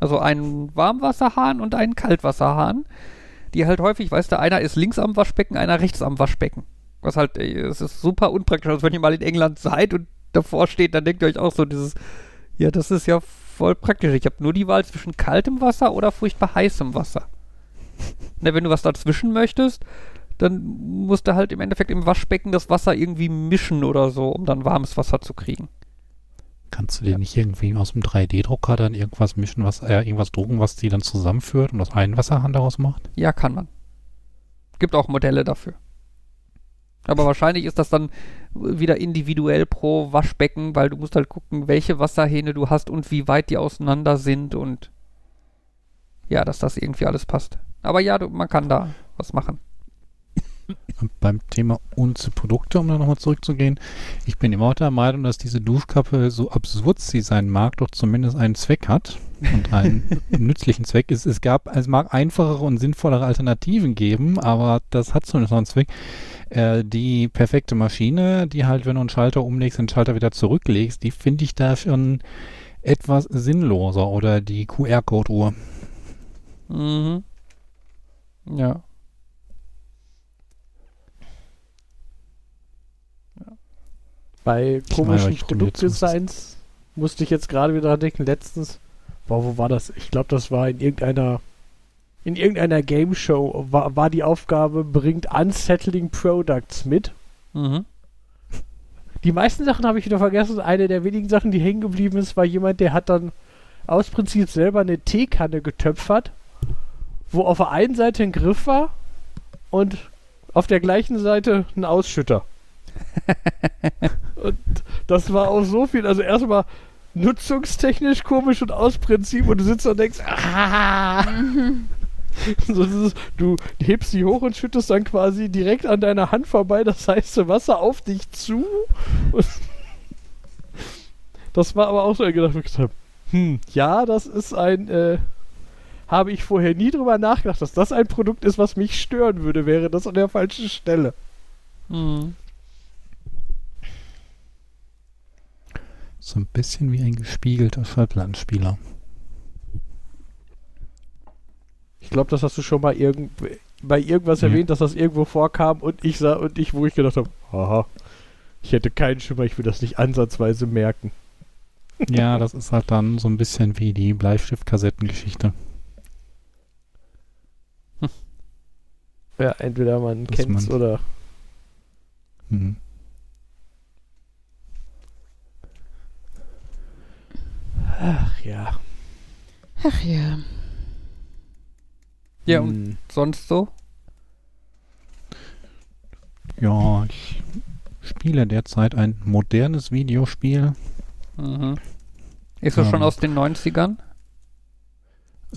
Also einen Warmwasserhahn und einen Kaltwasserhahn, die halt häufig, weißt du, einer ist links am Waschbecken, einer rechts am Waschbecken. Was halt, es ist super unpraktisch. Also wenn ihr mal in England seid und davor steht, dann denkt ihr euch auch so dieses, ja, das ist ja voll praktisch. Ich habe nur die Wahl zwischen kaltem Wasser oder furchtbar heißem Wasser. Na, wenn du was dazwischen möchtest, dann musst du halt im Endeffekt im Waschbecken das Wasser irgendwie mischen oder so, um dann warmes Wasser zu kriegen. Kannst du dir nicht irgendwie aus dem 3D-Drucker dann irgendwas mischen, was, äh, irgendwas drucken, was die dann zusammenführt und aus einem Wasserhahn daraus macht? Ja, kann man. Gibt auch Modelle dafür. Aber wahrscheinlich ist das dann wieder individuell pro Waschbecken, weil du musst halt gucken, welche Wasserhähne du hast und wie weit die auseinander sind und ja, dass das irgendwie alles passt. Aber ja, du, man kann da was machen. Beim Thema unsere Produkte, um da nochmal zurückzugehen. Ich bin immer auch der Meinung, dass diese Duschkappe, so absurd sie sein mag, doch zumindest einen Zweck hat und einen nützlichen Zweck. Es, es gab, es mag einfachere und sinnvollere Alternativen geben, aber das hat zumindest noch einen Zweck. Äh, die perfekte Maschine, die halt, wenn du einen Schalter umlegst, den Schalter wieder zurücklegst, die finde ich da schon etwas sinnloser. Oder die QR-Code-Uhr. Mhm. Ja. Bei komischen ich jetzt Produktdesigns musste ich jetzt gerade wieder dran denken, letztens, boah, wo war das? Ich glaube, das war in irgendeiner in irgendeiner Game Show war, war die Aufgabe, bringt Unsettling Products mit. Mhm. Die meisten Sachen habe ich wieder vergessen. Eine der wenigen Sachen, die hängen geblieben ist, war jemand, der hat dann aus Prinzip selber eine Teekanne getöpfert, wo auf der einen Seite ein Griff war und auf der gleichen Seite ein Ausschütter. und das war auch so viel. Also erstmal nutzungstechnisch komisch und aus Prinzip und du sitzt da und denkst, ah! so, das ist, du hebst sie hoch und schüttest dann quasi direkt an deiner Hand vorbei das heiße Wasser auf dich zu. Und das war aber auch so ein gedacht, wo ich gesagt habe, hm, ja, das ist ein, äh, habe ich vorher nie drüber nachgedacht, dass das ein Produkt ist, was mich stören würde, wäre das an der falschen Stelle. Mhm. So ein bisschen wie ein gespiegelter Schallplattenspieler. Ich glaube, das hast du schon mal irgend bei irgendwas Ja. erwähnt, dass das irgendwo vorkam und ich sah und ich, wo ich gedacht habe, aha, ich hätte keinen Schimmer, ich will das nicht ansatzweise merken. Ja, das ist halt dann so ein bisschen wie die Bleistift-Kassettengeschichte. Ja, entweder man kennt's man- oder. Hm. Ach ja. Ach ja. Ja, und Hm. sonst so? Ja, ich spiele derzeit ein modernes Videospiel. Mhm. Ist das Ähm. schon aus den 90ern?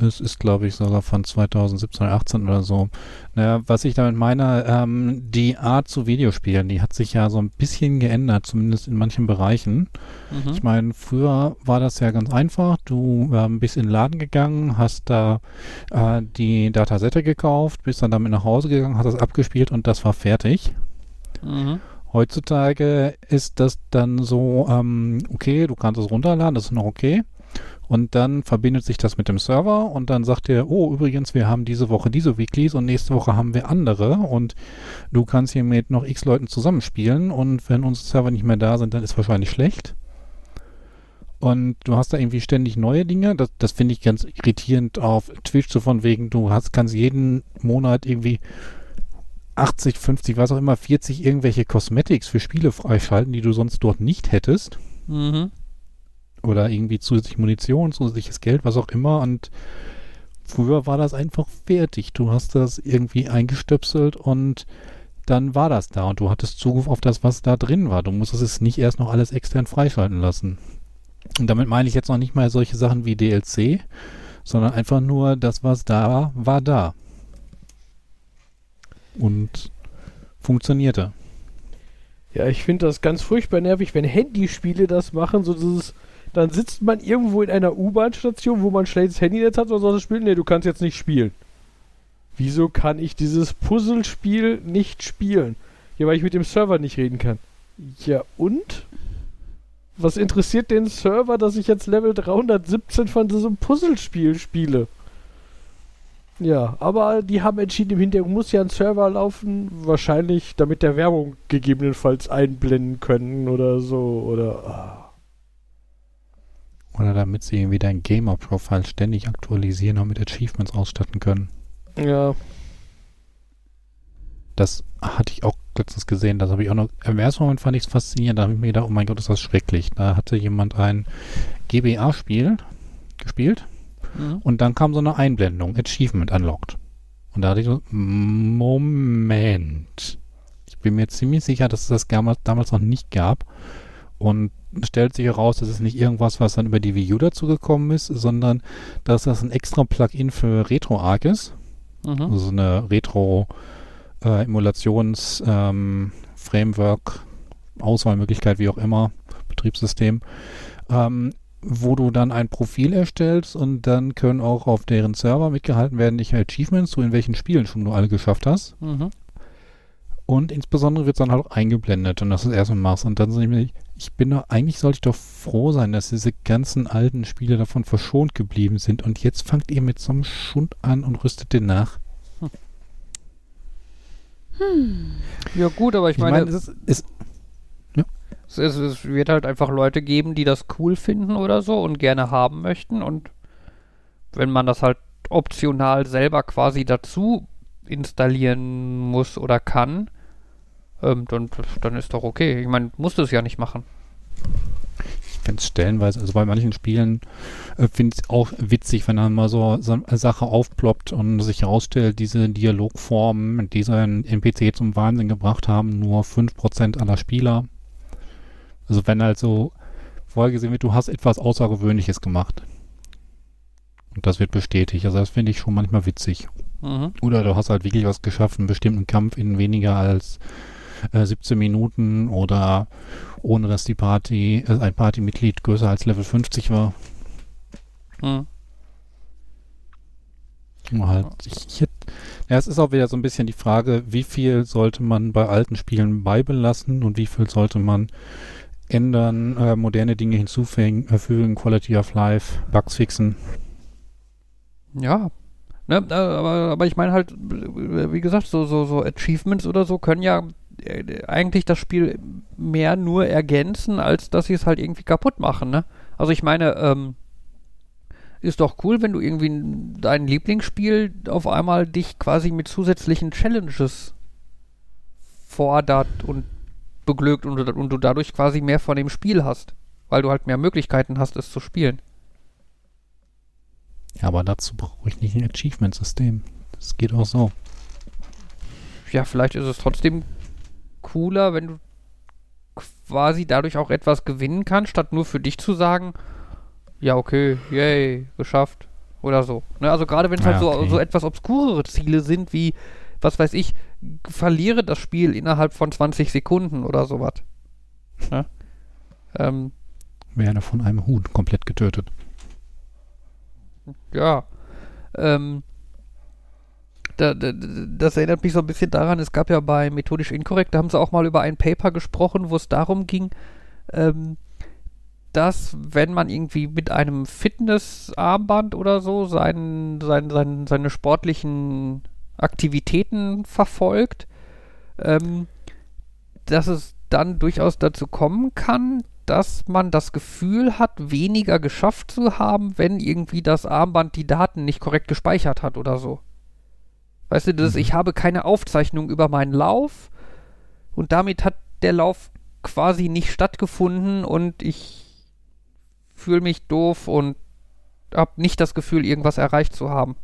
Es ist, glaube ich, sogar von 2017 oder 18 oder so. Naja, was ich damit meine, ähm, die Art zu Videospielen, die hat sich ja so ein bisschen geändert, zumindest in manchen Bereichen. Mhm. Ich meine, früher war das ja ganz einfach. Du ähm, bist in den Laden gegangen, hast da äh, die Datasette gekauft, bist dann damit nach Hause gegangen, hast das abgespielt und das war fertig. Mhm. Heutzutage ist das dann so, ähm, okay, du kannst es runterladen, das ist noch okay. Und dann verbindet sich das mit dem Server und dann sagt er, oh, übrigens, wir haben diese Woche diese Weeklies und nächste Woche haben wir andere und du kannst hier mit noch x Leuten zusammenspielen und wenn unsere Server nicht mehr da sind, dann ist wahrscheinlich schlecht. Und du hast da irgendwie ständig neue Dinge. Das, das finde ich ganz irritierend auf Twitch, so von wegen, du hast, kannst jeden Monat irgendwie 80, 50, was auch immer, 40 irgendwelche Cosmetics für Spiele freischalten, die du sonst dort nicht hättest. Mhm. Oder irgendwie zusätzliche Munition, zusätzliches Geld, was auch immer. Und früher war das einfach fertig. Du hast das irgendwie eingestöpselt und dann war das da und du hattest Zugriff auf das, was da drin war. Du musstest es nicht erst noch alles extern freischalten lassen. Und damit meine ich jetzt noch nicht mal solche Sachen wie DLC, sondern einfach nur das, was da war, war da. Und funktionierte. Ja, ich finde das ganz furchtbar nervig, wenn Handyspiele das machen, so dieses, dann sitzt man irgendwo in einer U-Bahn-Station, wo man schlechtes Handynetz hat und soll das spielen, nee, du kannst jetzt nicht spielen. Wieso kann ich dieses Puzzlespiel nicht spielen? Ja, weil ich mit dem Server nicht reden kann. Ja, und? Was interessiert den Server, dass ich jetzt Level 317 von diesem Puzzlespiel spiele? Ja, aber die haben entschieden, im Hintergrund muss ja ein Server laufen, wahrscheinlich, damit der Werbung gegebenenfalls einblenden können oder so, oder. ah. Oder damit sie irgendwie dein Gamer-Profile ständig aktualisieren und mit Achievements ausstatten können. Ja, Das hatte ich auch letztens gesehen. Das habe ich auch noch. Im ersten Moment fand ich es faszinierend. Da habe ich mir gedacht, oh mein Gott, ist das schrecklich. Da hatte jemand ein GBA-Spiel gespielt Mhm. und dann kam so eine Einblendung, Achievement unlocked. Und da hatte ich so, Moment. Ich bin mir ziemlich sicher, dass es das damals, damals noch nicht gab. Und es stellt sich heraus, das ist nicht irgendwas, was dann über die Wii U dazu gekommen ist, sondern dass das ein extra Plugin für RetroArch ist. Mhm. Also so eine Retro äh, Emulations-Framework, Auswahlmöglichkeit, wie auch immer, Betriebssystem, ähm, wo du dann ein Profil erstellst und dann können auch auf deren Server mitgehalten werden, welche Achievements du in welchen Spielen schon du alle geschafft hast. Mhm. Und insbesondere wird es dann halt auch eingeblendet und das ist erst machst. Und dann sind ich, ich bin doch, eigentlich sollte ich doch froh sein, dass diese ganzen alten Spiele davon verschont geblieben sind. Und jetzt fangt ihr mit so einem Schund an und rüstet den nach. Ja gut, aber ich, Ich meine, meine, es ist, es, es, es, es wird halt einfach Leute geben, die das cool finden oder so und gerne haben möchten. Und wenn man das halt optional selber quasi dazu installieren muss oder kann, ähm, dann, dann ist doch okay. Ich meine, musst du es ja nicht machen. ich finde es stellenweise, also bei manchen Spielen äh, finde ich es auch witzig, wenn dann mal so, so eine Sache aufploppt und sich herausstellt, diese Dialogformen, diese NPC zum Wahnsinn gebracht haben, nur 5% aller Spieler. Also wenn halt so vorher gesehen wird, du hast etwas Außergewöhnliches gemacht. Und das wird bestätigt. Also das finde ich schon manchmal witzig. Mhm. Oder du hast halt wirklich was geschafft, einen bestimmten Kampf in weniger als äh, 17 Minuten oder ohne dass die Party, äh, ein Partymitglied größer als Level 50 war. Mhm. Halt, ich, ich hätt, ja, es ist auch wieder so ein bisschen die Frage, wie viel sollte man bei alten Spielen beibelassen und wie viel sollte man ändern, äh, moderne Dinge hinzufügen, äh, Quality of Life, Bugs fixen. Ja. Ne, äh, aber, aber ich meine halt, äh, wie gesagt, so, so, so Achievements oder so können ja äh, eigentlich das Spiel mehr nur ergänzen, als dass sie es halt irgendwie kaputt machen, ne? Also ich meine, ähm, ist doch cool, wenn du irgendwie dein Lieblingsspiel auf einmal dich quasi mit zusätzlichen Challenges fordert und beglückt und, und du dadurch quasi mehr von dem Spiel hast, weil du halt mehr Möglichkeiten hast, es zu spielen. Ja, aber dazu brauche ich nicht ein Achievement-System. Das geht auch so. ja, vielleicht ist es trotzdem cooler, wenn du quasi dadurch auch etwas gewinnen kannst, statt nur für dich zu sagen, ja, okay, yay, geschafft. Oder so. Ne, also gerade wenn es halt Ja, so, okay. so etwas obskurere Ziele sind, wie, was weiß ich, verliere das Spiel innerhalb von 20 Sekunden oder sowas. Ne? Ähm, Werde von einem Huhn komplett getötet. Ja. Ähm, da, da, das erinnert mich so ein bisschen daran, es gab ja bei Methodisch Inkorrekt, da haben sie auch mal über ein Paper gesprochen, wo es darum ging, ähm, dass wenn man irgendwie mit einem Fitnessarmband oder so sein, sein, sein, seine sportlichen Aktivitäten verfolgt, ähm, dass es dann durchaus dazu kommen kann, dass man das Gefühl hat, weniger geschafft zu haben, wenn irgendwie das Armband die Daten nicht korrekt gespeichert hat oder so. Weißt du, das, Mhm. ich habe keine Aufzeichnung über meinen Lauf und damit hat der Lauf quasi nicht stattgefunden und ich fühle mich doof und habe nicht das Gefühl, irgendwas erreicht zu haben.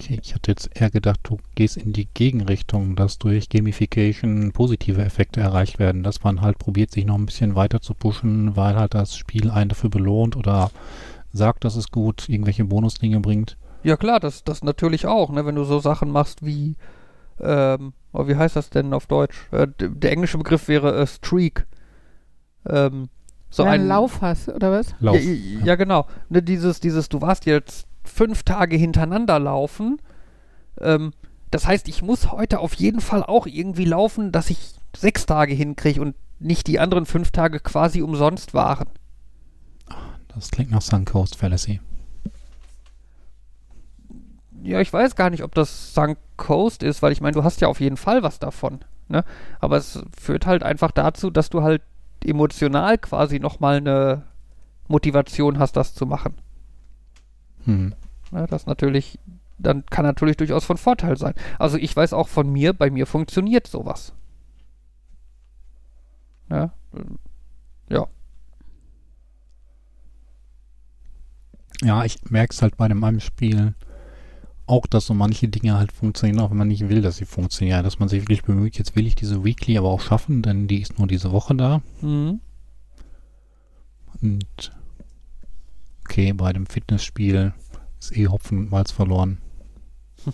Okay, ich hatte jetzt eher gedacht, du gehst in die Gegenrichtung, dass durch Gamification positive Effekte erreicht werden, dass man halt probiert, sich noch ein bisschen weiter zu pushen, weil halt das Spiel einen dafür belohnt oder sagt, dass es gut irgendwelche Bonusdinge bringt. Ja klar, das, das natürlich auch, ne? wenn du so Sachen machst wie, ähm, oh, wie heißt das denn auf Deutsch? Äh, der englische Begriff wäre äh, Streak. Ähm, so Wenn du ein einen Lauf hast, oder was? Lauf. Ja, ja, ja genau. Ne, dieses, dieses, du warst jetzt fünf Tage hintereinander laufen. Ähm, das heißt, ich muss heute auf jeden Fall auch irgendwie laufen, dass ich sechs Tage hinkriege und nicht die anderen fünf Tage quasi umsonst waren. Das klingt nach Suncoast Fallacy. Ja, ich weiß gar nicht, ob das Sunk Coast ist, weil ich meine, du hast ja auf jeden Fall was davon. Ne? Aber es führt halt einfach dazu, dass du halt emotional quasi nochmal eine Motivation hast, das zu machen. Hm. Ja, das natürlich, dann kann natürlich durchaus von Vorteil sein. Also ich weiß auch von mir, bei mir funktioniert sowas. Ja, ähm, ja. Ja, ich merke es halt bei dem einem Spiel auch, dass so manche Dinge halt funktionieren, auch wenn man nicht will, dass sie funktionieren. Dass man sich wirklich bemüht, jetzt will ich diese Weekly aber auch schaffen, denn die ist nur diese Woche da. Mhm. Und okay, bei dem Fitnessspiel ist eh Hopfen und Malz verloren.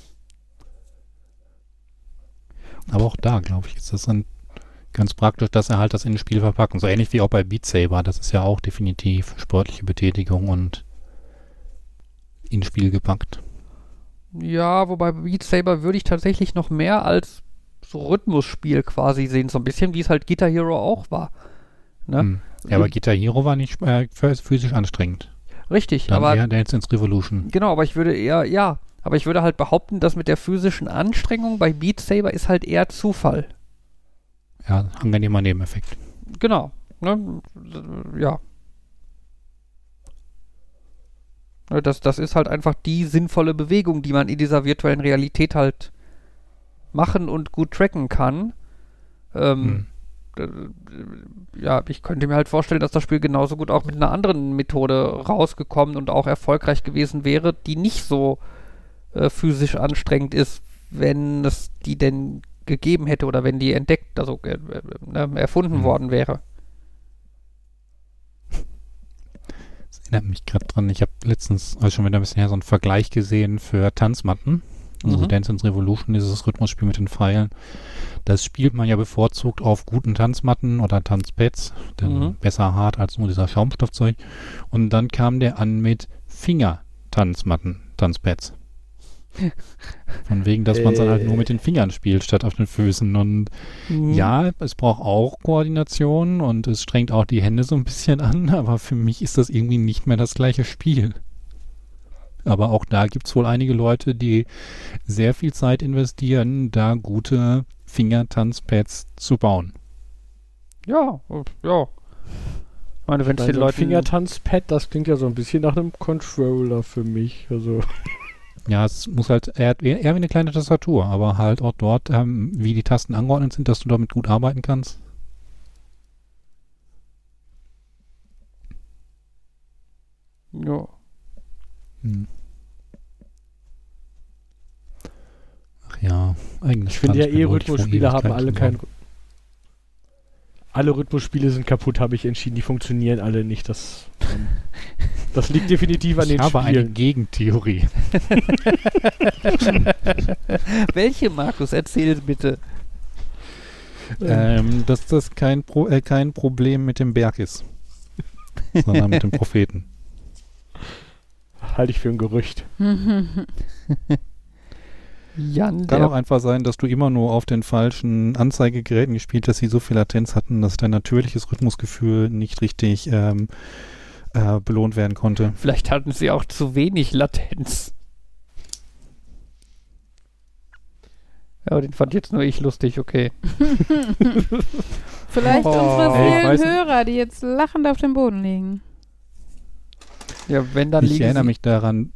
Aber auch da, glaube ich, ist das dann ganz praktisch, dass er halt das in ein Spiel verpacken. So ähnlich wie auch bei Beat Saber. Das ist ja auch definitiv sportliche Betätigung und in Spiel gepackt. Ja, wobei Beat Saber würde ich tatsächlich noch mehr als so Rhythmusspiel quasi sehen. So ein bisschen wie es halt Guitar Hero auch war. Ne? Hm. Ja, aber Guitar Hero war nicht äh, physisch anstrengend. Richtig, Dann aber eher Dance ins Revolution. Genau, aber ich würde eher, ja, aber ich würde halt behaupten, dass mit der physischen Anstrengung bei Beat Saber ist halt eher Zufall. Ja, angenehmer Nebeneffekt. Genau. Ne? Ja. Ne, Das, das ist halt einfach die sinnvolle Bewegung, die man in dieser virtuellen Realität halt machen und gut tracken kann. Ähm, Hm. Äh, ja, ich könnte mir halt vorstellen, dass das Spiel genauso gut auch mit einer anderen Methode rausgekommen und auch erfolgreich gewesen wäre, die nicht so äh, physisch anstrengend ist, wenn es die denn gegeben hätte oder wenn die entdeckt, also äh, äh, ne, erfunden Mhm. worden wäre. Das erinnert mich gerade dran. Ich habe letztens, also schon wieder ein bisschen her, so einen Vergleich gesehen für Tanzmatten. Also Mhm. Dance ins Revolution, dieses Rhythmusspiel mit den Pfeilen. Das spielt man ja bevorzugt auf guten Tanzmatten oder Tanzpads. Denn Mhm. besser hart als nur dieser Schaumstoffzeug. Und dann kam der an mit Finger-Tanzmatten, Tanzpads. Von wegen, dass man es dann halt nur mit den Fingern spielt, statt auf den Füßen. Und Mhm. ja, es braucht auch Koordination und es strengt auch die Hände so ein bisschen an, aber für mich ist das irgendwie nicht mehr das gleiche Spiel. Aber auch da gibt es wohl einige Leute, die sehr viel Zeit investieren, da gute Fingertanzpads zu bauen. Ja, ja. Ich meine, wenn es den Leuten. Fingertanzpad, das klingt ja so ein bisschen nach einem Controller für mich. Also Ja, es muss halt eher, eher wie eine kleine Tastatur, aber halt auch dort, ähm, wie die Tasten angeordnet sind, dass du damit gut arbeiten kannst. Ja. Hm. Ach ja, eigentlich. ich finde ja eh Rhythmusspiele haben alle kein. bauen. Alle Rhythmusspiele sind kaputt, habe ich entschieden. Die funktionieren alle nicht. Das, ähm, das liegt definitiv an Ich den habe eine Spielen. Gegentheorie. Welche, Markus? Erzähl bitte. ähm, dass das kein, Pro äh, kein Problem mit dem Berg ist, sondern mit dem Propheten. Halte ich für ein Gerücht. Jan, Kann auch einfach sein, dass du immer nur auf den falschen Anzeigegeräten gespielt hast, die so viel Latenz hatten, dass dein natürliches Rhythmusgefühl nicht richtig ähm, äh, belohnt werden konnte. Vielleicht hatten sie auch zu wenig Latenz. Ja, aber den fand jetzt nur ich lustig, okay. Vielleicht Oh. unsere ich vielen Hörer, die jetzt lachend auf dem Boden liegen. Ja, wenn dann ich liegen erinnere sie- mich daran,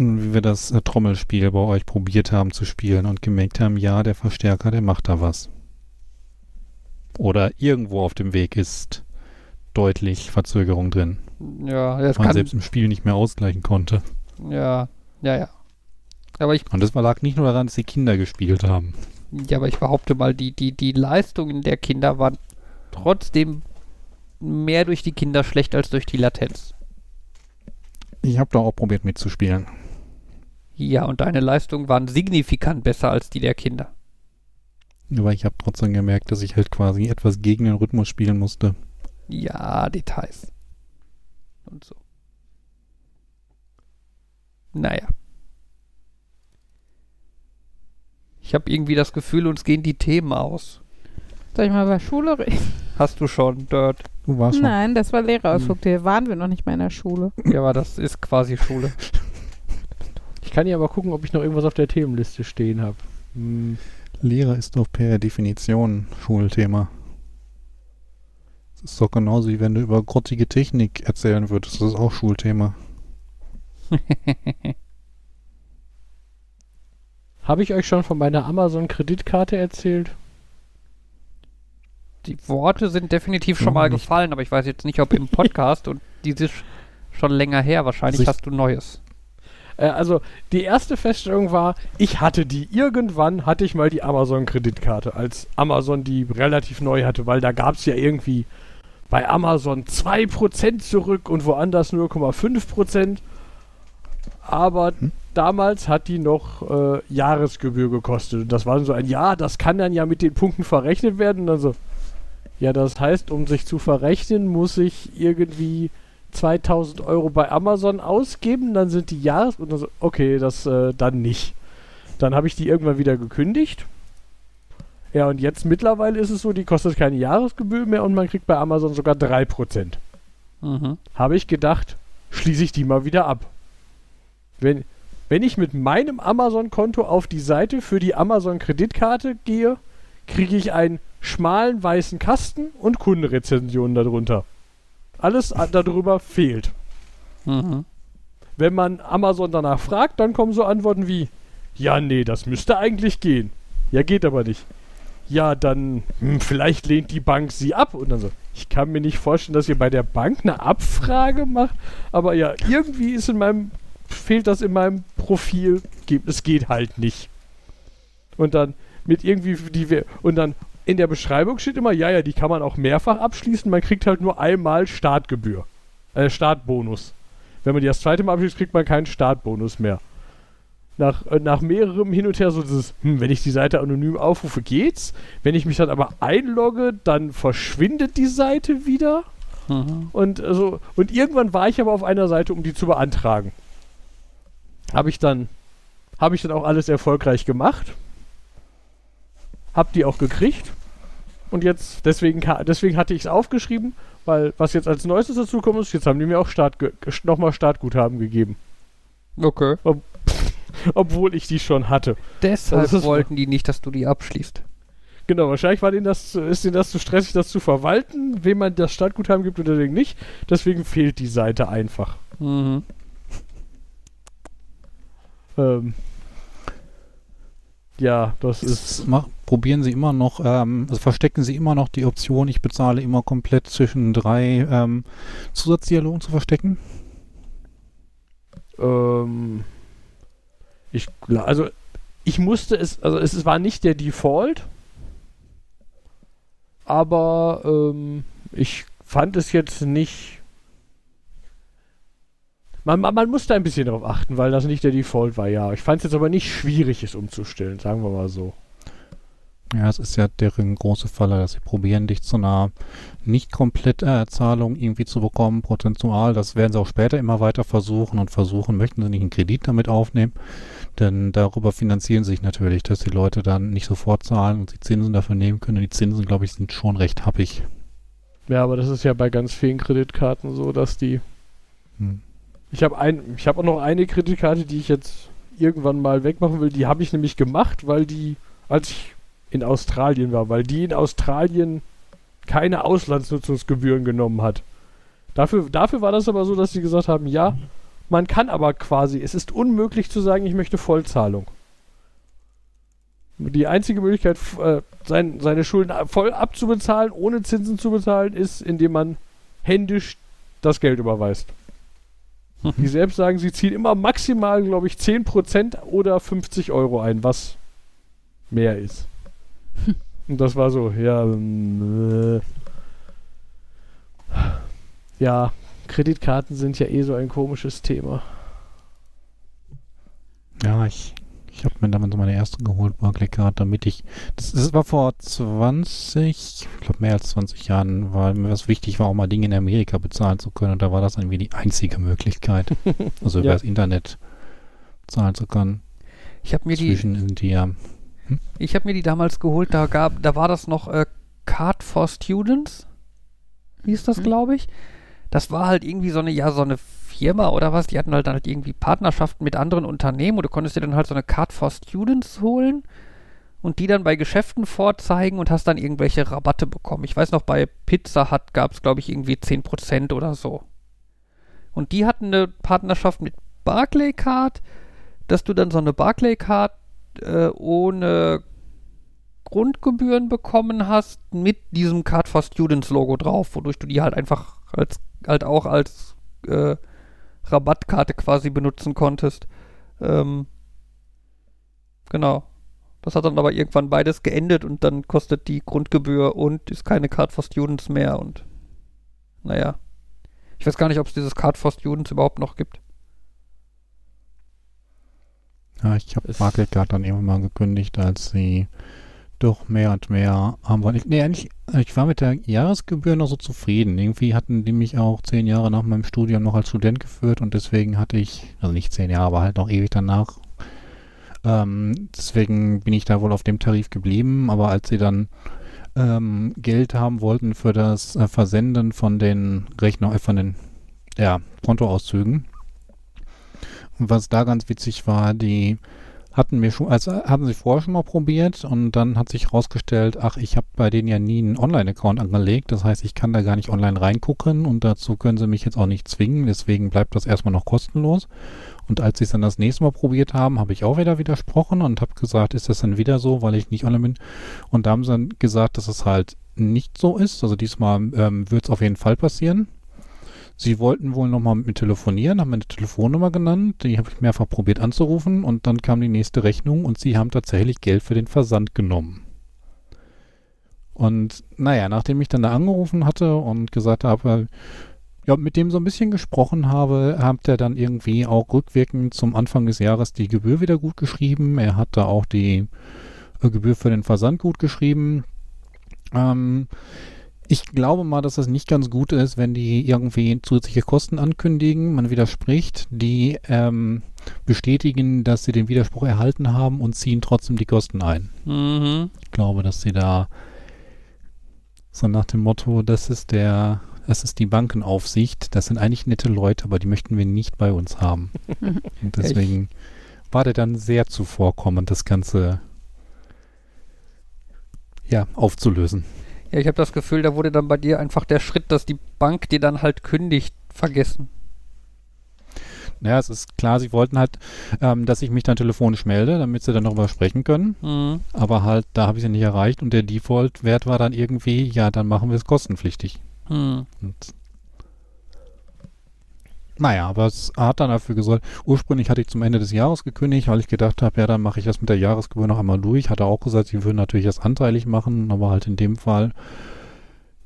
wie wir das äh, Trommelspiel bei euch probiert haben zu spielen und gemerkt haben, ja, der Verstärker, der macht da was. Oder irgendwo auf dem Weg ist deutlich Verzögerung drin, Ja, das man kann. selbst im Spiel nicht mehr ausgleichen konnte. Ja, ja, ja. Aber ich, Und das lag nicht nur daran, dass die Kinder gespielt haben. ja, aber ich behaupte mal, die, die, die Leistungen der Kinder waren trotzdem mehr durch die Kinder schlecht als durch die Latenz. Ich habe da auch probiert mitzuspielen. Ja, und deine Leistungen waren signifikant besser als die der Kinder. Aber ich habe trotzdem gemerkt, dass ich halt quasi etwas gegen den Rhythmus spielen musste. Ja, Details. Und so. Naja. Ich habe irgendwie das Gefühl, uns gehen die Themen aus. Soll ich mal über Schule reden? Hast du schon, Dirt? Du warst schon. Nein, das war Lehrerausflug. Hier waren wir noch nicht mal in der Schule. Ja, aber das ist quasi Schule. Ich kann ja aber gucken, ob ich noch irgendwas auf der Themenliste stehen habe. Hm, Lehre ist doch per Definition Schulthema. Es ist doch genauso wie wenn du über grottige Technik erzählen würdest. Das ist auch Schulthema. habe ich euch schon von meiner Amazon-Kreditkarte erzählt? Die Worte sind definitiv schon Noch mal nicht. gefallen, aber ich weiß jetzt nicht, ob im Podcast und dieses schon länger her. Wahrscheinlich hast du Neues. Äh, also die erste Feststellung war, ich hatte die irgendwann, hatte ich mal die Amazon-Kreditkarte, als Amazon die relativ neu hatte, weil da gab es ja irgendwie bei Amazon 2% zurück und woanders 0,5%. Aber Hm? damals hat die noch äh, Jahresgebühr gekostet. Und das war so ein, ja, das kann dann ja mit den Punkten verrechnet werden. Und dann so, ja, das heißt, um sich zu verrechnen, muss ich irgendwie 2000 Euro bei Amazon ausgeben, dann sind die Jahres... Und dann so, okay, das äh, dann nicht. Dann habe ich die irgendwann wieder gekündigt. Ja, und jetzt mittlerweile ist es so, die kostet keine Jahresgebühr mehr und man kriegt bei Amazon sogar 3%. Mhm. Habe ich gedacht, schließe ich die mal wieder ab. Wenn, wenn ich mit meinem Amazon-Konto auf die Seite für die Amazon-Kreditkarte gehe, kriege ich einen schmalen weißen Kasten und Kundenrezensionen darunter. Alles darüber fehlt. Mhm. Wenn man Amazon danach fragt, dann kommen so Antworten wie: Ja, nee, das müsste eigentlich gehen. Ja, geht aber nicht. Ja, dann, hm, vielleicht lehnt die Bank sie ab. Und dann so: Ich kann mir nicht vorstellen, dass ihr bei der Bank eine Abfrage macht. Aber ja, irgendwie ist in meinem, fehlt das in meinem Profil. Es geht halt nicht. Und dann mit irgendwie die, und dann in der Beschreibung steht immer: Ja, ja, die kann man auch mehrfach abschließen. Man kriegt halt nur einmal Startgebühr. Äh, Startbonus. Wenn man die das zweite Mal abschließt, kriegt man keinen Startbonus mehr. Nach, äh, nach mehrerem Hin und Her so dieses, hm, wenn ich die Seite anonym aufrufe, geht's. Wenn ich mich dann aber einlogge, dann verschwindet die Seite wieder. Mhm. Und, also, und irgendwann war ich aber auf einer Seite, um die zu beantragen. Habe ich dann, habe ich dann auch alles erfolgreich gemacht. Hab die auch gekriegt. Und jetzt, deswegen, deswegen hatte ich es aufgeschrieben, weil was jetzt als neuestes dazu kommt, ist, jetzt haben die mir auch Start nochmal Startguthaben gegeben. Okay. Obwohl ich die schon hatte. Deshalb ist- wollten die nicht, dass du die abschließt. Genau, wahrscheinlich war denen das, ist denen das zu stressig, das zu verwalten, wem man das Startguthaben gibt oder wem nicht. Deswegen fehlt die Seite einfach. Mhm. Ähm, ja, das ist. Mach, probieren Sie immer noch, ähm, also verstecken Sie immer noch die Option, ich bezahle immer komplett zwischen drei ähm, Zusatzdialogen zu verstecken? Ähm, ich, also ich musste es, also es, es war nicht der Default, aber ähm, ich fand es jetzt nicht. Man, man, man musste ein bisschen darauf achten, weil das nicht der Default war, ja. Ich fand es jetzt aber nicht schwierig, es umzustellen, sagen wir mal so. Ja, es ist ja deren große Falle, dass sie probieren, dich zu einer nicht komplett äh, Zahlung irgendwie zu bekommen, prozentual. Das werden sie auch später immer weiter versuchen und versuchen, möchten sie nicht einen Kredit damit aufnehmen. Denn darüber finanzieren sich natürlich, dass die Leute dann nicht sofort zahlen und die Zinsen dafür nehmen können. Und die Zinsen, glaube ich, sind schon recht happig. Ja, aber das ist ja bei ganz vielen Kreditkarten so, dass die. Hm. Ich habe ein, ich habe auch noch eine Kreditkarte, die ich jetzt irgendwann mal wegmachen will. Die habe ich nämlich gemacht, weil die, als ich in Australien war, weil die in Australien keine Auslandsnutzungsgebühren genommen hat. Dafür, dafür war das aber so, dass sie gesagt haben, ja, man kann aber quasi, es ist unmöglich zu sagen, ich möchte Vollzahlung. Die einzige Möglichkeit, äh, sein, seine Schulden voll abzubezahlen, ohne Zinsen zu bezahlen, ist, indem man händisch das Geld überweist. Die selbst sagen, sie ziehen immer maximal, glaube ich, 10% oder 50 Euro ein, was mehr ist. Und das war so, ja, äh, ja, Kreditkarten sind ja eh so ein komisches Thema. Ja, ich, ich habe mir damals meine erste geholt, Barclaycard, damit ich, das, das war vor 20, ich glaube mehr als 20 Jahren, weil mir was wichtig war, auch mal Dinge in Amerika bezahlen zu können. Und da war das irgendwie die einzige Möglichkeit, also über Ja. das Internet zahlen zu können. Ich habe mir die, Zwischen sind die ja, ich habe mir die damals geholt. Da gab, da war das noch äh, Card for Students, hieß das, Mhm. glaube ich. Das war halt irgendwie so eine, ja, so eine Firma oder was. Die hatten halt dann halt irgendwie Partnerschaften mit anderen Unternehmen und du konntest dir dann halt so eine Card for Students holen und die dann bei Geschäften vorzeigen und hast dann irgendwelche Rabatte bekommen. Ich weiß noch, bei Pizza Hut gab es, glaube ich, irgendwie 10% oder so. Und die hatten eine Partnerschaft mit Barclaycard, dass du dann so eine Barclaycard äh, ohne Grundgebühren bekommen hast mit diesem Card for Students Logo drauf, wodurch du die halt einfach als halt auch als äh, Rabattkarte quasi benutzen konntest. Ähm, genau. Das hat dann aber irgendwann beides geendet und dann kostet die Grundgebühr und ist keine Card for Students mehr und naja. Ich weiß gar nicht, ob es dieses Card for Students überhaupt noch gibt. Ja, ich habe Es- Barclaycard dann irgendwann mal gekündigt, als sie doch mehr und mehr haben wollen. Ich, nee, eigentlich, ich war mit der Jahresgebühr noch so zufrieden. Irgendwie hatten die mich auch zehn Jahre nach meinem Studium noch als Student geführt und deswegen hatte ich, also nicht zehn Jahre, aber halt noch ewig danach. Ähm, deswegen bin ich da wohl auf dem Tarif geblieben, aber als sie dann ähm, Geld haben wollten für das äh, Versenden von den Rechner, äh, von den ja, Kontoauszügen. Und was da ganz witzig war, die hatten mir schon, also hatten sie vorher schon mal probiert und dann hat sich herausgestellt, ach, ich habe bei denen ja nie einen Online-Account angelegt. Das heißt, ich kann da gar nicht online reingucken und dazu können sie mich jetzt auch nicht zwingen. Deswegen bleibt das erstmal noch kostenlos. Und als sie es dann das nächste Mal probiert haben, habe ich auch wieder widersprochen und habe gesagt, ist das dann wieder so, weil ich nicht online bin? Und da haben sie dann gesagt, dass es halt nicht so ist. Also diesmal ähm, wird es auf jeden Fall passieren. Sie wollten wohl nochmal mit mir telefonieren, haben mir eine Telefonnummer genannt, die habe ich mehrfach probiert anzurufen und dann kam die nächste Rechnung und sie haben tatsächlich Geld für den Versand genommen. Und naja, nachdem ich dann da angerufen hatte und gesagt habe, ja, mit dem so ein bisschen gesprochen habe, hat er dann irgendwie auch rückwirkend zum Anfang des Jahres die Gebühr wieder gut geschrieben. Er hat da auch die äh, Gebühr für den Versand gut geschrieben. Ähm, ich glaube mal, dass das nicht ganz gut ist, wenn die irgendwie zusätzliche Kosten ankündigen, man widerspricht, die ähm, bestätigen, dass sie den Widerspruch erhalten haben und ziehen trotzdem die Kosten ein. Mhm. Ich glaube, dass sie da so nach dem Motto, das ist der, das ist die Bankenaufsicht, das sind eigentlich nette Leute, aber die möchten wir nicht bei uns haben. und deswegen war der dann sehr zuvorkommend, das Ganze ja, aufzulösen. Ja, ich habe das Gefühl, da wurde dann bei dir einfach der Schritt, dass die Bank dir dann halt kündigt, vergessen. Naja, es ist klar, sie wollten halt, ähm, dass ich mich dann telefonisch melde, damit sie dann darüber sprechen können. Mhm. Aber halt, da habe ich sie nicht erreicht und der Default-Wert war dann irgendwie, ja, dann machen wir es kostenpflichtig. Mhm. Und naja, aber es hat dann dafür gesorgt. Ursprünglich hatte ich zum Ende des Jahres gekündigt, weil ich gedacht habe, ja, dann mache ich das mit der Jahresgebühr noch einmal durch. Hatte auch gesagt, sie würden natürlich das anteilig machen, aber halt in dem Fall,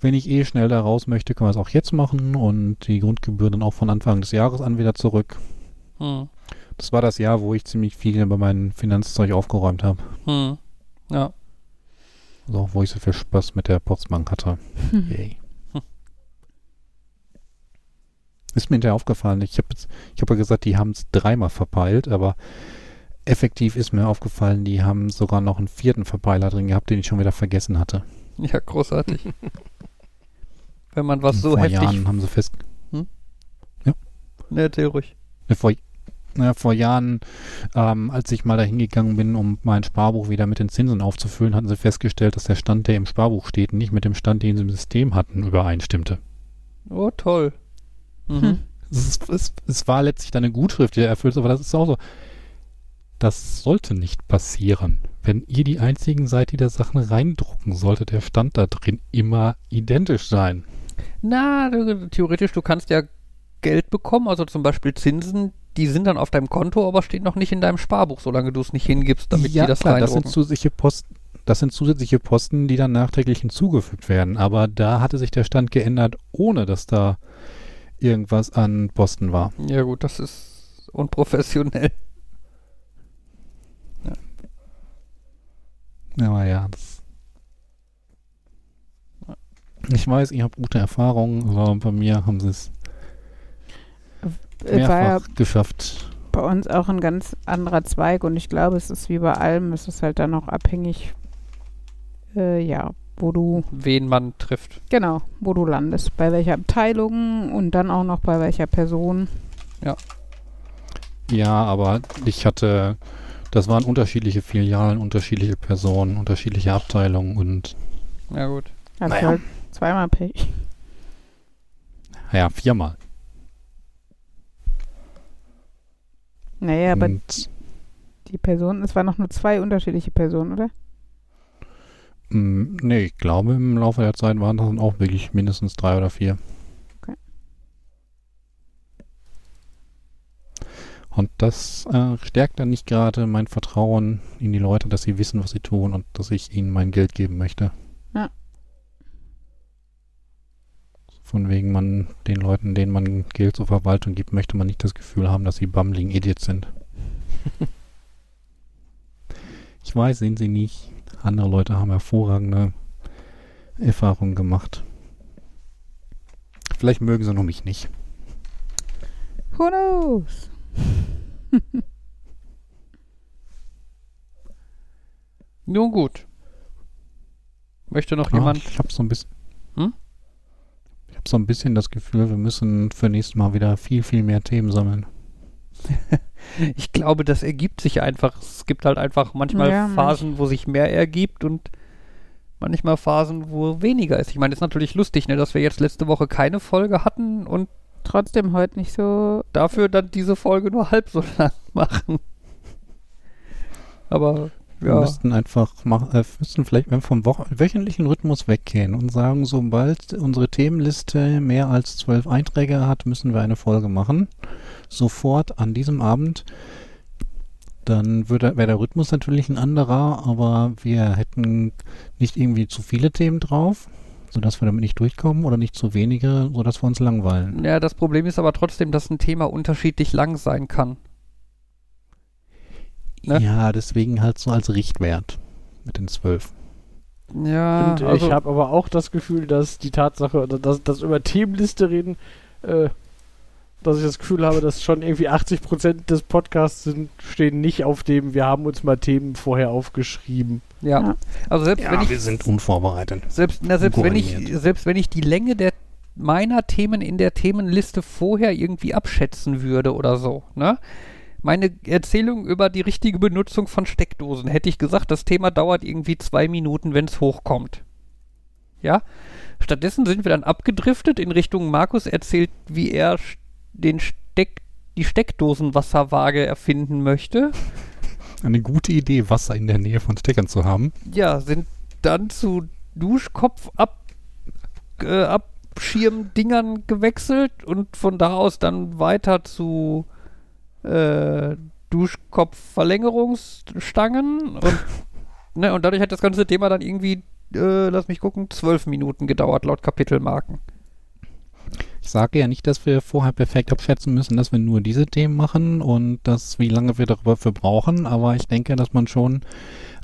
wenn ich eh schnell da raus möchte, können wir es auch jetzt machen und die Grundgebühr dann auch von Anfang des Jahres an wieder zurück. Mhm. Das war das Jahr, wo ich ziemlich viel bei meinem Finanzzeug aufgeräumt habe. Mhm. Ja. Auch, wo ich so viel Spaß mit der Postbank hatte. Yay. Hm. Ist mir hinterher aufgefallen. Ich habe ich hab ja gesagt, die haben es dreimal verpeilt, aber effektiv ist mir aufgefallen, die haben sogar noch einen vierten Verpeiler drin gehabt, den ich schon wieder vergessen hatte. Ja, großartig. Wenn man was so Vor heftig. Jahren haben sie fest. Ne, erzähl ruhig. Vor, na, vor Jahren, ähm, als ich mal da hingegangen bin, um mein Sparbuch wieder mit den Zinsen aufzufüllen, hatten sie festgestellt, dass der Stand, der im Sparbuch steht, nicht mit dem Stand, den sie im System hatten, übereinstimmte. Oh, toll. Mhm. Hm. Es, ist, es, es war letztlich dann eine Gutschrift, die er erfüllt, aber das ist auch so. Das sollte nicht passieren. Wenn ihr die einzigen seid, die da Sachen reindrucken, sollte der Stand da drin immer identisch sein. Na, du, theoretisch, du kannst ja Geld bekommen, also zum Beispiel Zinsen, die sind dann auf deinem Konto, aber stehen noch nicht in deinem Sparbuch, solange du es nicht hingibst, damit ja, die das klar, das sind reindrucken. zusätzliche Posten. Das sind zusätzliche Posten, die dann nachträglich hinzugefügt werden. Aber da hatte sich der Stand geändert, ohne dass da irgendwas an Posten war. Ja gut, das ist unprofessionell. Aber ja, das ich weiß, ihr habt gute Erfahrungen, aber bei mir haben sie es Äh, War ja mehrfach geschafft. bei uns auch ein ganz anderer Zweig und ich glaube, es ist wie bei allem, es ist halt dann auch abhängig, äh, ja, wo du, Wen man trifft. genau, wo du landest, bei welcher Abteilung und dann auch noch bei welcher Person. Ja, aber ich hatte, das waren unterschiedliche Filialen, unterschiedliche Personen, unterschiedliche Abteilungen und Ja gut. Hast Naja. halt zweimal Pech. ja, viermal. Naja, aber und die Personen, es waren noch nur zwei unterschiedliche Personen, oder? Mh, nee, ich glaube, im Laufe der Zeit waren das dann auch wirklich mindestens drei oder vier. Okay. Und das äh, stärkt dann nicht gerade mein Vertrauen in die Leute, dass sie wissen, was sie tun und dass ich ihnen mein Geld geben möchte. Ja. Von wegen man den Leuten, denen man Geld zur Verwaltung gibt, möchte man nicht das Gefühl haben, dass sie bumbling Idiots sind. Ich weiß, sind sie nicht. Andere Leute haben hervorragende Erfahrungen gemacht. Vielleicht mögen sie noch mich nicht. Who knows? Nun gut. Möchte noch Ja, jemand? ich habe so ein bisschen. Hm? Ich habe so ein bisschen das Gefühl, wir müssen für nächstes Mal wieder viel, viel mehr Themen sammeln. Ich glaube, das ergibt sich einfach. Es gibt halt einfach manchmal Ja, manch- Phasen, wo sich mehr ergibt und manchmal Phasen, wo weniger ist. Ich meine, ist natürlich lustig, ne, dass wir jetzt letzte Woche keine Folge hatten und Trotzdem heute nicht so. dafür dann diese Folge nur halb so lang machen. Aber Wir ja, müssten einfach mach, äh, müssten vielleicht vom Wochen wöchentlichen Rhythmus weggehen und sagen, sobald unsere Themenliste mehr als zwölf Einträge hat, müssen wir eine Folge machen. Sofort an diesem Abend. Dann würde wäre der Rhythmus natürlich ein anderer, aber wir hätten nicht irgendwie zu viele Themen drauf, sodass wir damit nicht durchkommen oder nicht zu wenige, sodass wir uns langweilen. ja, das Problem ist aber trotzdem, dass ein Thema unterschiedlich lang sein kann. Ne? Ja, deswegen halt so als Richtwert mit den zwölf. Ja, Und also, ich habe aber auch das Gefühl, dass die Tatsache, dass, dass über Themenliste reden, äh, dass ich das Gefühl habe, dass schon irgendwie 80% des Podcasts sind, stehen nicht auf dem, wir haben uns mal Themen vorher aufgeschrieben. ja. Ja. Also selbst wenn ich wir sind unvorbereitet. Selbst, na, selbst, wenn ich, selbst wenn ich die Länge der meiner Themen in der Themenliste vorher irgendwie abschätzen würde oder so, ne? Meine Erzählung über die richtige Benutzung von Steckdosen, hätte ich gesagt, das Thema dauert irgendwie zwei Minuten, wenn es hochkommt. Ja? Stattdessen sind wir dann abgedriftet in Richtung Markus erzählt, wie er den Steck, die Steckdosenwasserwaage erfinden möchte. Eine gute Idee, Wasser in der Nähe von Steckern zu haben. ja, sind dann zu Duschkopf ab, äh, Abschirmdingern gewechselt und von da aus dann weiter zu äh, Duschkopfverlängerungsstangen und, ne, und dadurch hat das ganze Thema dann irgendwie, äh, lass mich gucken, zwölf Minuten gedauert laut Kapitelmarken. Ich sage ja nicht, dass wir vorher perfekt abschätzen müssen, dass wir nur diese Themen machen und das, wie lange wir darüber für brauchen, aber ich denke, dass man schon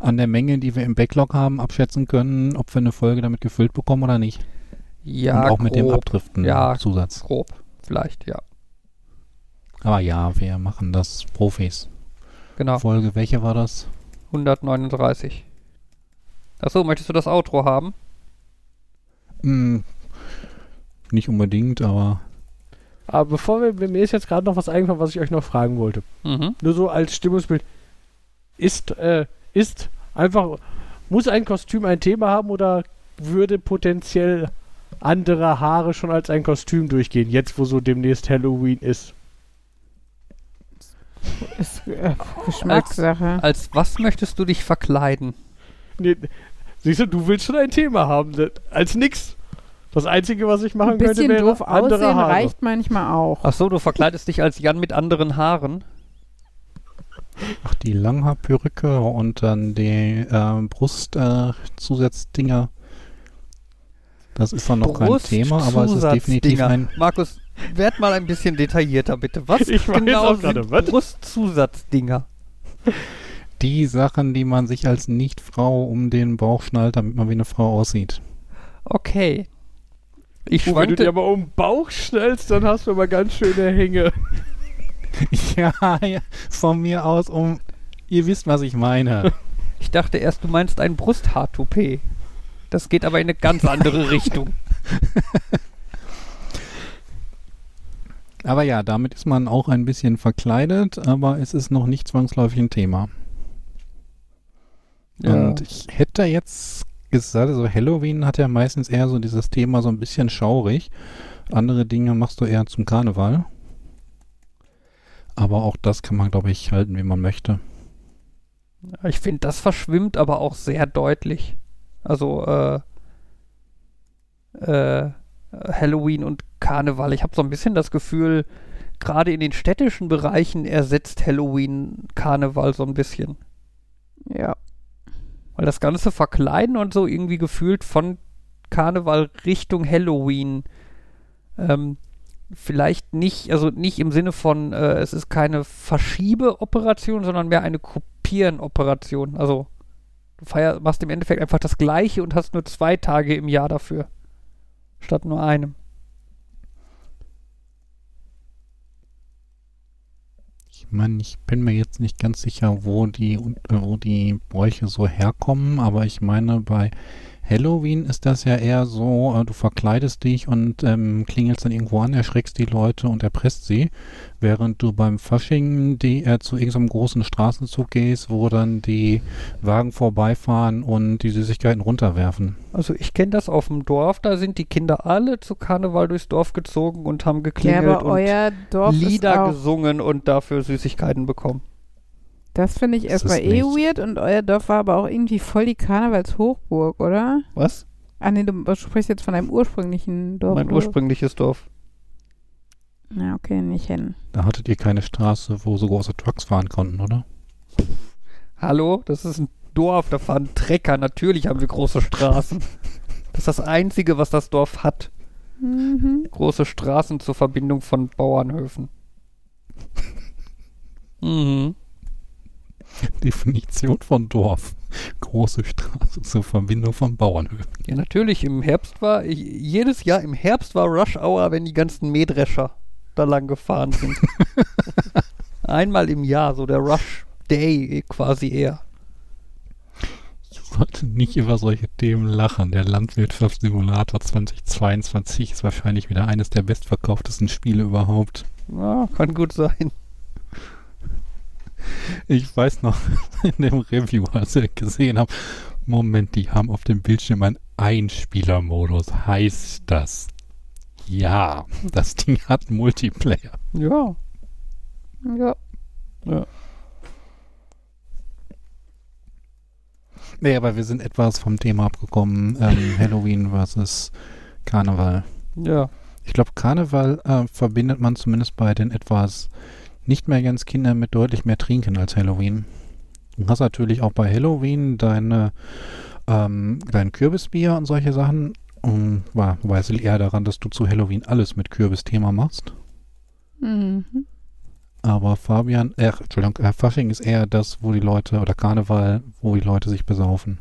an der Menge, die wir im Backlog haben, abschätzen können, ob wir eine Folge damit gefüllt bekommen oder nicht. Ja, und auch mit dem grob, Abdriften Ja. Zusatz. grob, vielleicht, ja. Aber ja, wir machen das Profis. Genau, Folge, welche war das? 139. Achso, möchtest du das Outro haben? Hm, nicht unbedingt, aber Aber bevor wir, mir ist jetzt gerade noch was eingefallen, was ich euch noch fragen wollte. Mhm. Nur so als Stimmungsbild. Ist, äh, ist einfach, muss ein Kostüm ein Thema haben oder würde potenziell andere Haare schon als ein Kostüm durchgehen, jetzt wo so demnächst Halloween ist? Ist äh, Geschmackssache. Als was möchtest du dich verkleiden? Nee, siehst du, du willst schon ein Thema haben, ne? als nix. Das Einzige, was ich machen Ein könnte, bisschen wäre doof andere aussehen Haare. reicht manchmal auch. Ach so, du verkleidest dich als Jan mit anderen Haaren. ach, die Langhaarperücke und dann die äh, Brustzusatz-Dinger. Äh, das ist dann noch kein Thema, aber es ist definitiv ein Markus, werd mal ein bisschen detaillierter, bitte. Was Ich genau auch gerade, sind was? Brustzusatzddinger? die Sachen, die man sich als Nicht-Frau um den Bauch schnallt, damit man wie eine Frau aussieht. Okay. Ich Oh, wenn du dir aber um den Bauch schnellst, dann hast du aber ganz schöne Hänge. ja, ja, von mir aus um. Ihr wisst, was ich meine. ich dachte erst, du meinst ein Brusthaartoupet. Das geht aber in eine ganz andere Richtung. Aber ja, damit ist man auch ein bisschen verkleidet, aber es ist noch nicht zwangsläufig ein Thema. Und ich hätte jetzt gesagt, also Halloween hat ja meistens eher so dieses Thema so ein bisschen schaurig. Andere Dinge machst du eher zum Karneval. Aber auch das kann man, glaube ich, halten, wie man möchte. Ich finde, das verschwimmt aber auch sehr deutlich. Also, äh, äh, Halloween und Karneval. Ich habe so ein bisschen das Gefühl, gerade in den städtischen Bereichen ersetzt Halloween Karneval so ein bisschen. Ja. Weil das ganze Verkleiden und so irgendwie gefühlt von Karneval Richtung Halloween ähm, vielleicht nicht, also nicht im Sinne von, äh, es ist keine Verschiebeoperation, sondern mehr eine Kopie Kopieren-Operation. Also du feier, machst im Endeffekt einfach das Gleiche und hast nur zwei Tage im Jahr dafür. Statt nur einem. Ich meine, ich bin mir jetzt nicht ganz sicher, wo die, wo die Bräuche so herkommen, aber ich meine, bei Halloween ist das ja eher so, äh, du verkleidest dich und ähm, klingelst dann irgendwo an, erschreckst die Leute und erpresst sie, während du beim Fasching die, äh, zu irgendeinem großen Straßenzug gehst, wo dann die Wagen vorbeifahren und die Süßigkeiten runterwerfen. Also ich kenne das auf dem Dorf, da sind die Kinder alle zu Karneval durchs Dorf gezogen und haben Ja, geklingelt aber und euer Dorf ist Lieder gesungen und dafür Süßigkeiten bekommen. Das finde ich Das erstmal eh nicht- weird und euer Dorf war aber auch irgendwie voll die Karnevalshochburg, oder? Was? Ah nee, du sprichst jetzt von deinem ursprünglichen Dorf. mein ursprüngliches Dorf. Ja, okay, nicht hin. Da hattet ihr keine Straße, wo so große Trucks fahren konnten, oder? Hallo? Das ist ein Dorf, da fahren Trecker. Natürlich haben wir große Straßen. Das ist das Einzige, was das Dorf hat. Mhm. Große Straßen zur Verbindung von Bauernhöfen. Mhm. Definition von Dorf. Große Straße zur Verbindung von Bauernhöfen. Ja, natürlich, im Herbst war, jedes Jahr im Herbst war Rush Hour, wenn die ganzen Mähdrescher da lang gefahren sind. Einmal im Jahr, so der Rush Day quasi eher. Ich sollte nicht über solche Themen lachen. Der Landwirtschaftssimulator 2022 ist wahrscheinlich wieder eines der bestverkauftesten Spiele überhaupt. Ja, kann gut sein. Ich weiß noch, in dem Review, als ich gesehen habe, Moment, die haben auf dem Bildschirm einen Einspielermodus. Heißt das? Ja, das Ding hat Multiplayer. Ja. Ja. ja. Nee, aber wir sind etwas vom Thema abgekommen. Ähm, Halloween versus Karneval. Ja. Ich glaube, Karneval äh, verbindet man zumindest bei den etwas nicht mehr ganz Kindern mit deutlich mehr Trinken als Halloween. Du hast natürlich auch bei Halloween deine, ähm, dein Kürbisbier und solche Sachen. Um, war, es liegt eher daran, dass du zu Halloween alles mit Kürbisthema machst. Mhm. Aber Fabian, äh, Entschuldigung, äh, Fasching ist eher das, wo die Leute, oder Karneval, wo die Leute sich besaufen.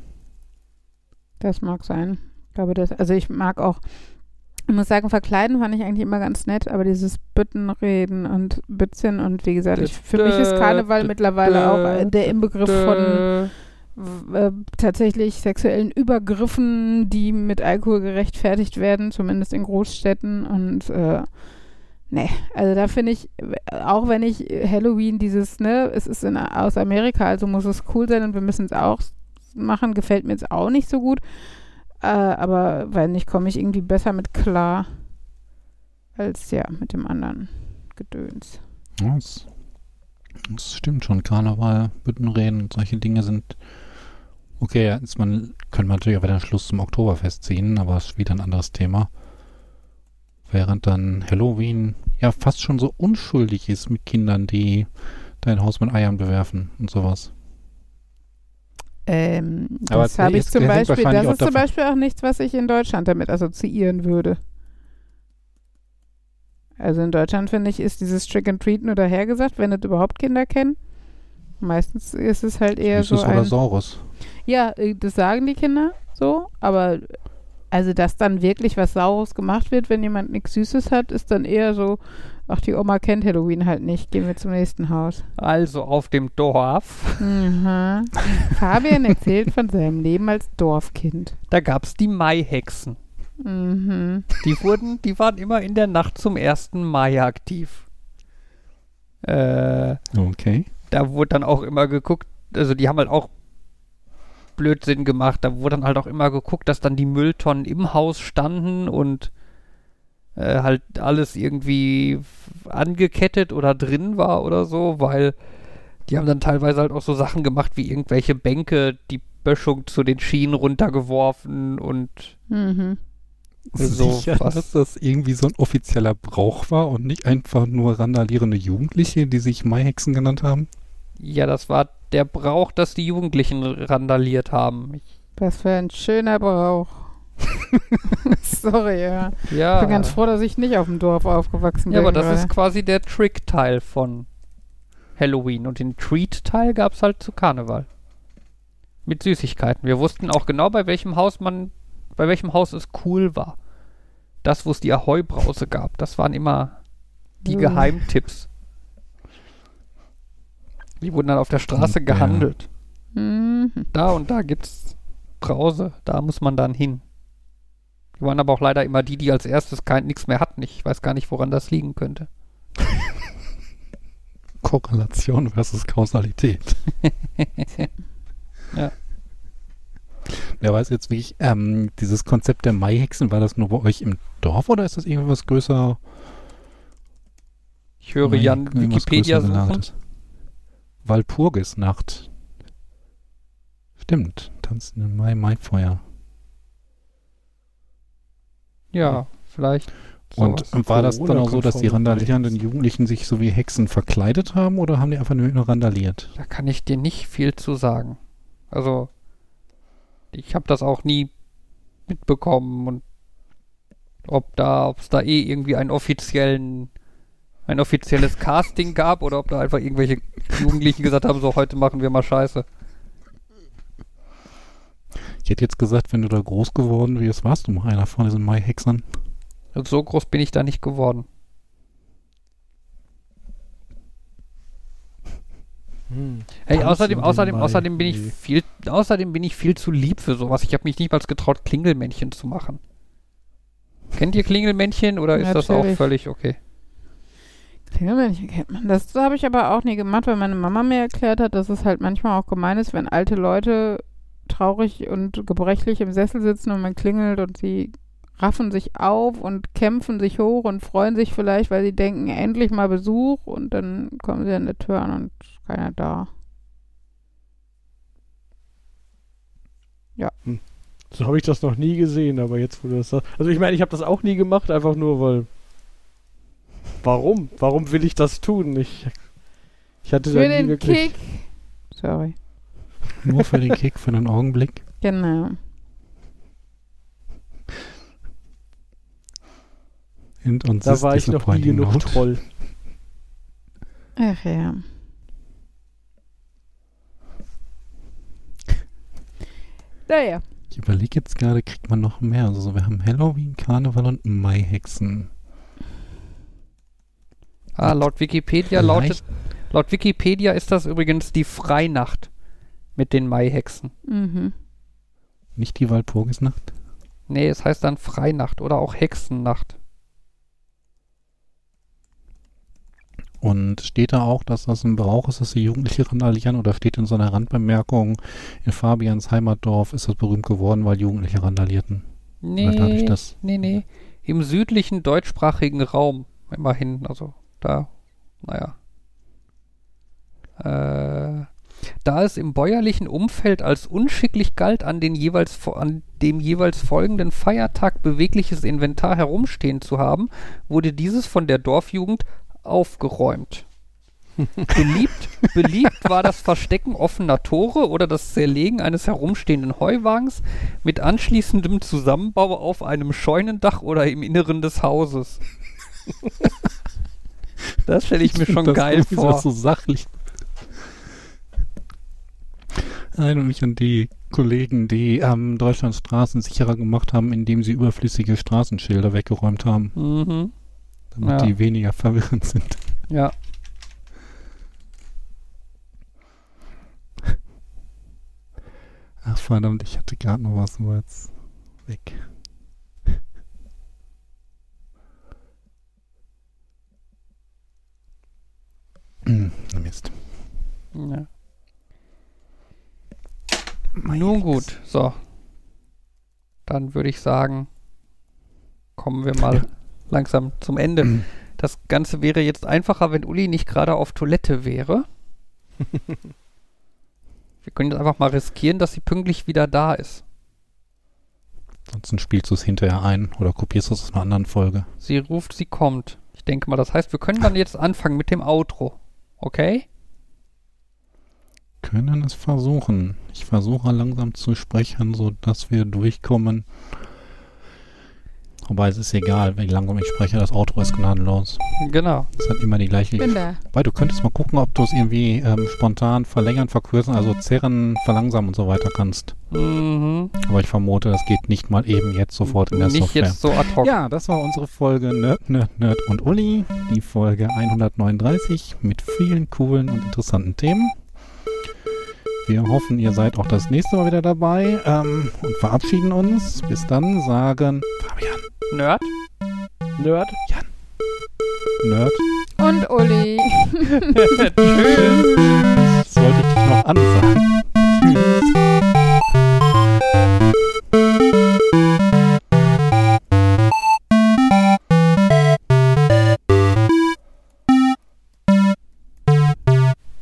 Das mag sein. Ich glaube, das, also ich mag auch, ich muss sagen, verkleiden fand ich eigentlich immer ganz nett, aber dieses Büttenreden und Bützchen und wie gesagt, ich, für mich ist Karneval mittlerweile auch der Inbegriff von äh, tatsächlich sexuellen Übergriffen, die mit Alkohol gerechtfertigt werden, zumindest in Großstädten und äh, nee, also da finde ich, auch wenn ich Halloween dieses, ne, es ist in, aus Amerika, also muss es cool sein und wir müssen es auch machen, gefällt mir jetzt auch nicht so gut. Äh, aber weil nicht, komme ich irgendwie besser mit klar als ja mit dem anderen Gedöns. Das, das stimmt schon. Karneval, Büttenreden und solche Dinge sind. Okay, ist man, können wir natürlich auch wieder einen Schluss zum Oktoberfest ziehen, aber es ist wieder ein anderes Thema. Während dann Halloween ja fast schon so unschuldig ist mit Kindern, die dein Haus mit Eiern bewerfen und sowas. Ähm, das habe ich zum Beispiel, das ist zum Beispiel auch nichts, was ich in Deutschland damit assoziieren würde. Also in Deutschland, finde ich, ist dieses Trick and Treat nur dahergesagt, wenn es überhaupt Kinder kennen. Meistens ist es halt eher Süßes so oder ein, Saures. Ja, äh, das sagen die Kinder so, aber also, dass dann wirklich was Saures gemacht wird, wenn jemand nichts Süßes hat, ist dann eher so, ach, die Oma kennt Halloween halt nicht, gehen wir zum nächsten Haus. Also auf dem Dorf, Mhm. Fabian erzählt von seinem Leben als Dorfkind. da gab es die Maihexen. Mhm. Die wurden, die waren immer in der Nacht zum 1. Mai aktiv. Äh, Okay. da wurde dann auch immer geguckt, also die haben halt auch Blödsinn gemacht. Da wurde dann halt auch immer geguckt, dass dann die Mülltonnen im Haus standen und äh, halt alles irgendwie angekettet oder drin war oder so, weil die haben dann teilweise halt auch so Sachen gemacht, wie irgendwelche Bänke, die Böschung zu den Schienen runtergeworfen und Mhm. So Sicher, was. dass das irgendwie so ein offizieller Brauch war und nicht einfach nur randalierende Jugendliche, die sich Maihexen genannt haben? Ja, das war der Brauch, dass die Jugendlichen randaliert haben. Ich, Was für ein schöner Brauch. Sorry, ja. Ich ja, bin ganz froh, dass ich nicht auf dem Dorf aufgewachsen ja, bin. aber das ist quasi der Trick-Teil von Halloween und den Treat-Teil gab es halt zu Karneval. Mit Süßigkeiten. Wir wussten auch genau, bei welchem Haus man, bei welchem Haus es cool war. Das, wo es die Ahoi-Brause gab, das waren immer die Mhm. Geheimtipps. Die wurden dann auf der Straße Und gehandelt. Mhm. Da und da gibt's Brause, da muss man dann hin. Die waren aber auch leider immer die, die als erstes kein nichts mehr hatten. Ich weiß gar nicht, woran das liegen könnte. Korrelation versus Kausalität. Ja. Wer weiß jetzt wirklich, ähm, dieses Konzept der Maihexen, war das nur bei euch im Dorf oder ist das irgendwas größer? Ich höre Jan Wikipedia suchen. Walpurgisnacht. Stimmt, tanzen im Mai, Maifeuer. Ja, vielleicht. Und war das dann auch so, dass die randalierenden Jugendlichen sich so wie Hexen verkleidet haben oder haben die einfach nur randaliert? Da kann ich dir nicht viel zu sagen. Also, ich habe das auch nie mitbekommen und ob da, ob es da eh irgendwie einen offiziellen, ein offizielles Casting gab oder ob da einfach irgendwelche Jugendlichen gesagt haben, so heute machen wir mal Scheiße. Ich hätte jetzt gesagt, wenn du da groß geworden wärst, warst du mal einer von diesen Maihexern. So groß bin ich da nicht geworden. Hm. Hey, außerdem, außerdem, außerdem bin ich viel, außerdem bin ich viel zu lieb für sowas. Ich habe mich nicht mal getraut, Klingelmännchen zu machen. Kennt ihr Klingelmännchen oder ist das auch Natürlich. völlig okay? Klingelmännchen kennt man. Das habe ich aber auch nie gemacht, weil meine Mama mir erklärt hat, dass es halt manchmal auch gemein ist, wenn alte Leute traurig und gebrechlich im Sessel sitzen und man klingelt und sie raffen sich auf und kämpfen sich hoch und freuen sich vielleicht, weil sie denken, endlich mal Besuch und dann kommen sie an der Tür an und keiner da. So habe ich das noch nie gesehen, aber jetzt, wo du das sagst. Also ich meine, ich habe das auch nie gemacht, einfach nur, weil. Warum? Warum will ich das tun? Ich, ich hatte da Für nie den wirklich. Kick. Sorry. Nur für den Kick, für einen Augenblick. Genau. Und uns Da ist war ich noch nie genug note. Troll. Ach ja. Naja. Ich überlege jetzt gerade, kriegt man noch mehr? Also so, wir haben Halloween, Karneval und Maihexen. Ah, laut Wikipedia lautet, laut Wikipedia ist das übrigens die Freinacht mit den Maihexen. Mhm. Nicht die Walpurgisnacht? Nee, es heißt dann Freinacht oder auch Hexennacht. Und steht da auch, dass das ein Brauch ist, dass die Jugendliche randalieren? Oder steht in so einer Randbemerkung, in Fabians Heimatdorf ist das berühmt geworden, weil Jugendliche randalierten? Oder dadurch, Nee, dass nee, nee. Im südlichen deutschsprachigen Raum, immerhin, also da, naja. Äh, da es im bäuerlichen Umfeld als unschicklich galt, an, den jeweils, an dem jeweils folgenden Feiertag bewegliches Inventar herumstehen zu haben, wurde dieses von der Dorfjugend aufgeräumt. beliebt, beliebt war das Verstecken offener Tore oder das Zerlegen eines herumstehenden Heuwagens mit anschließendem Zusammenbau auf einem Scheunendach oder im Inneren des Hauses. Das stelle ich mir schon das geil vor. so sachlich. Erinnere mich an die Kollegen, die ähm, Deutschlands Straßen sicherer gemacht haben, indem sie überflüssige Straßenschilder weggeräumt haben, Mhm. damit Ja. die weniger verwirrend sind. Ja. Ach verdammt, ich hatte gerade noch was, aber jetzt weg. Mist. ja. Nun gut, so. Dann würde ich sagen, kommen wir mal langsam zum Ende. Hm. Das Ganze wäre jetzt einfacher, wenn Uli nicht gerade auf Toilette wäre. Wir können jetzt einfach mal riskieren, dass sie pünktlich wieder da ist. Ansonsten spielst du es hinterher ein oder kopierst du es aus einer anderen Folge. Sie ruft, sie kommt. Ich denke mal, das heißt, wir können dann jetzt anfangen mit dem Outro. Okay? Können es versuchen. Ich versuche langsam zu sprechen, so dass wir durchkommen. Wobei es ist egal, wie lange ich spreche, das Outro ist gnadenlos. Genau. Es hat immer die gleiche. Bin da. Wobei, du könntest mal gucken, ob du es irgendwie ähm, spontan verlängern, verkürzen, also zerren, verlangsamen und so weiter kannst. Mhm. Aber ich vermute, das geht nicht mal eben jetzt sofort in der Nicht Software. jetzt so ad hoc. Ja, das war unsere Folge Nerd, Nerd, Nerd und Uli. Die Folge 139 mit vielen coolen und interessanten Themen. Wir hoffen, ihr seid auch das nächste Mal wieder dabei ähm, und verabschieden uns. Bis dann sagen Fabian, Nerd? Nerd. Nerd. Und Uli. Tschüss. Sollte ich dich noch ansagen?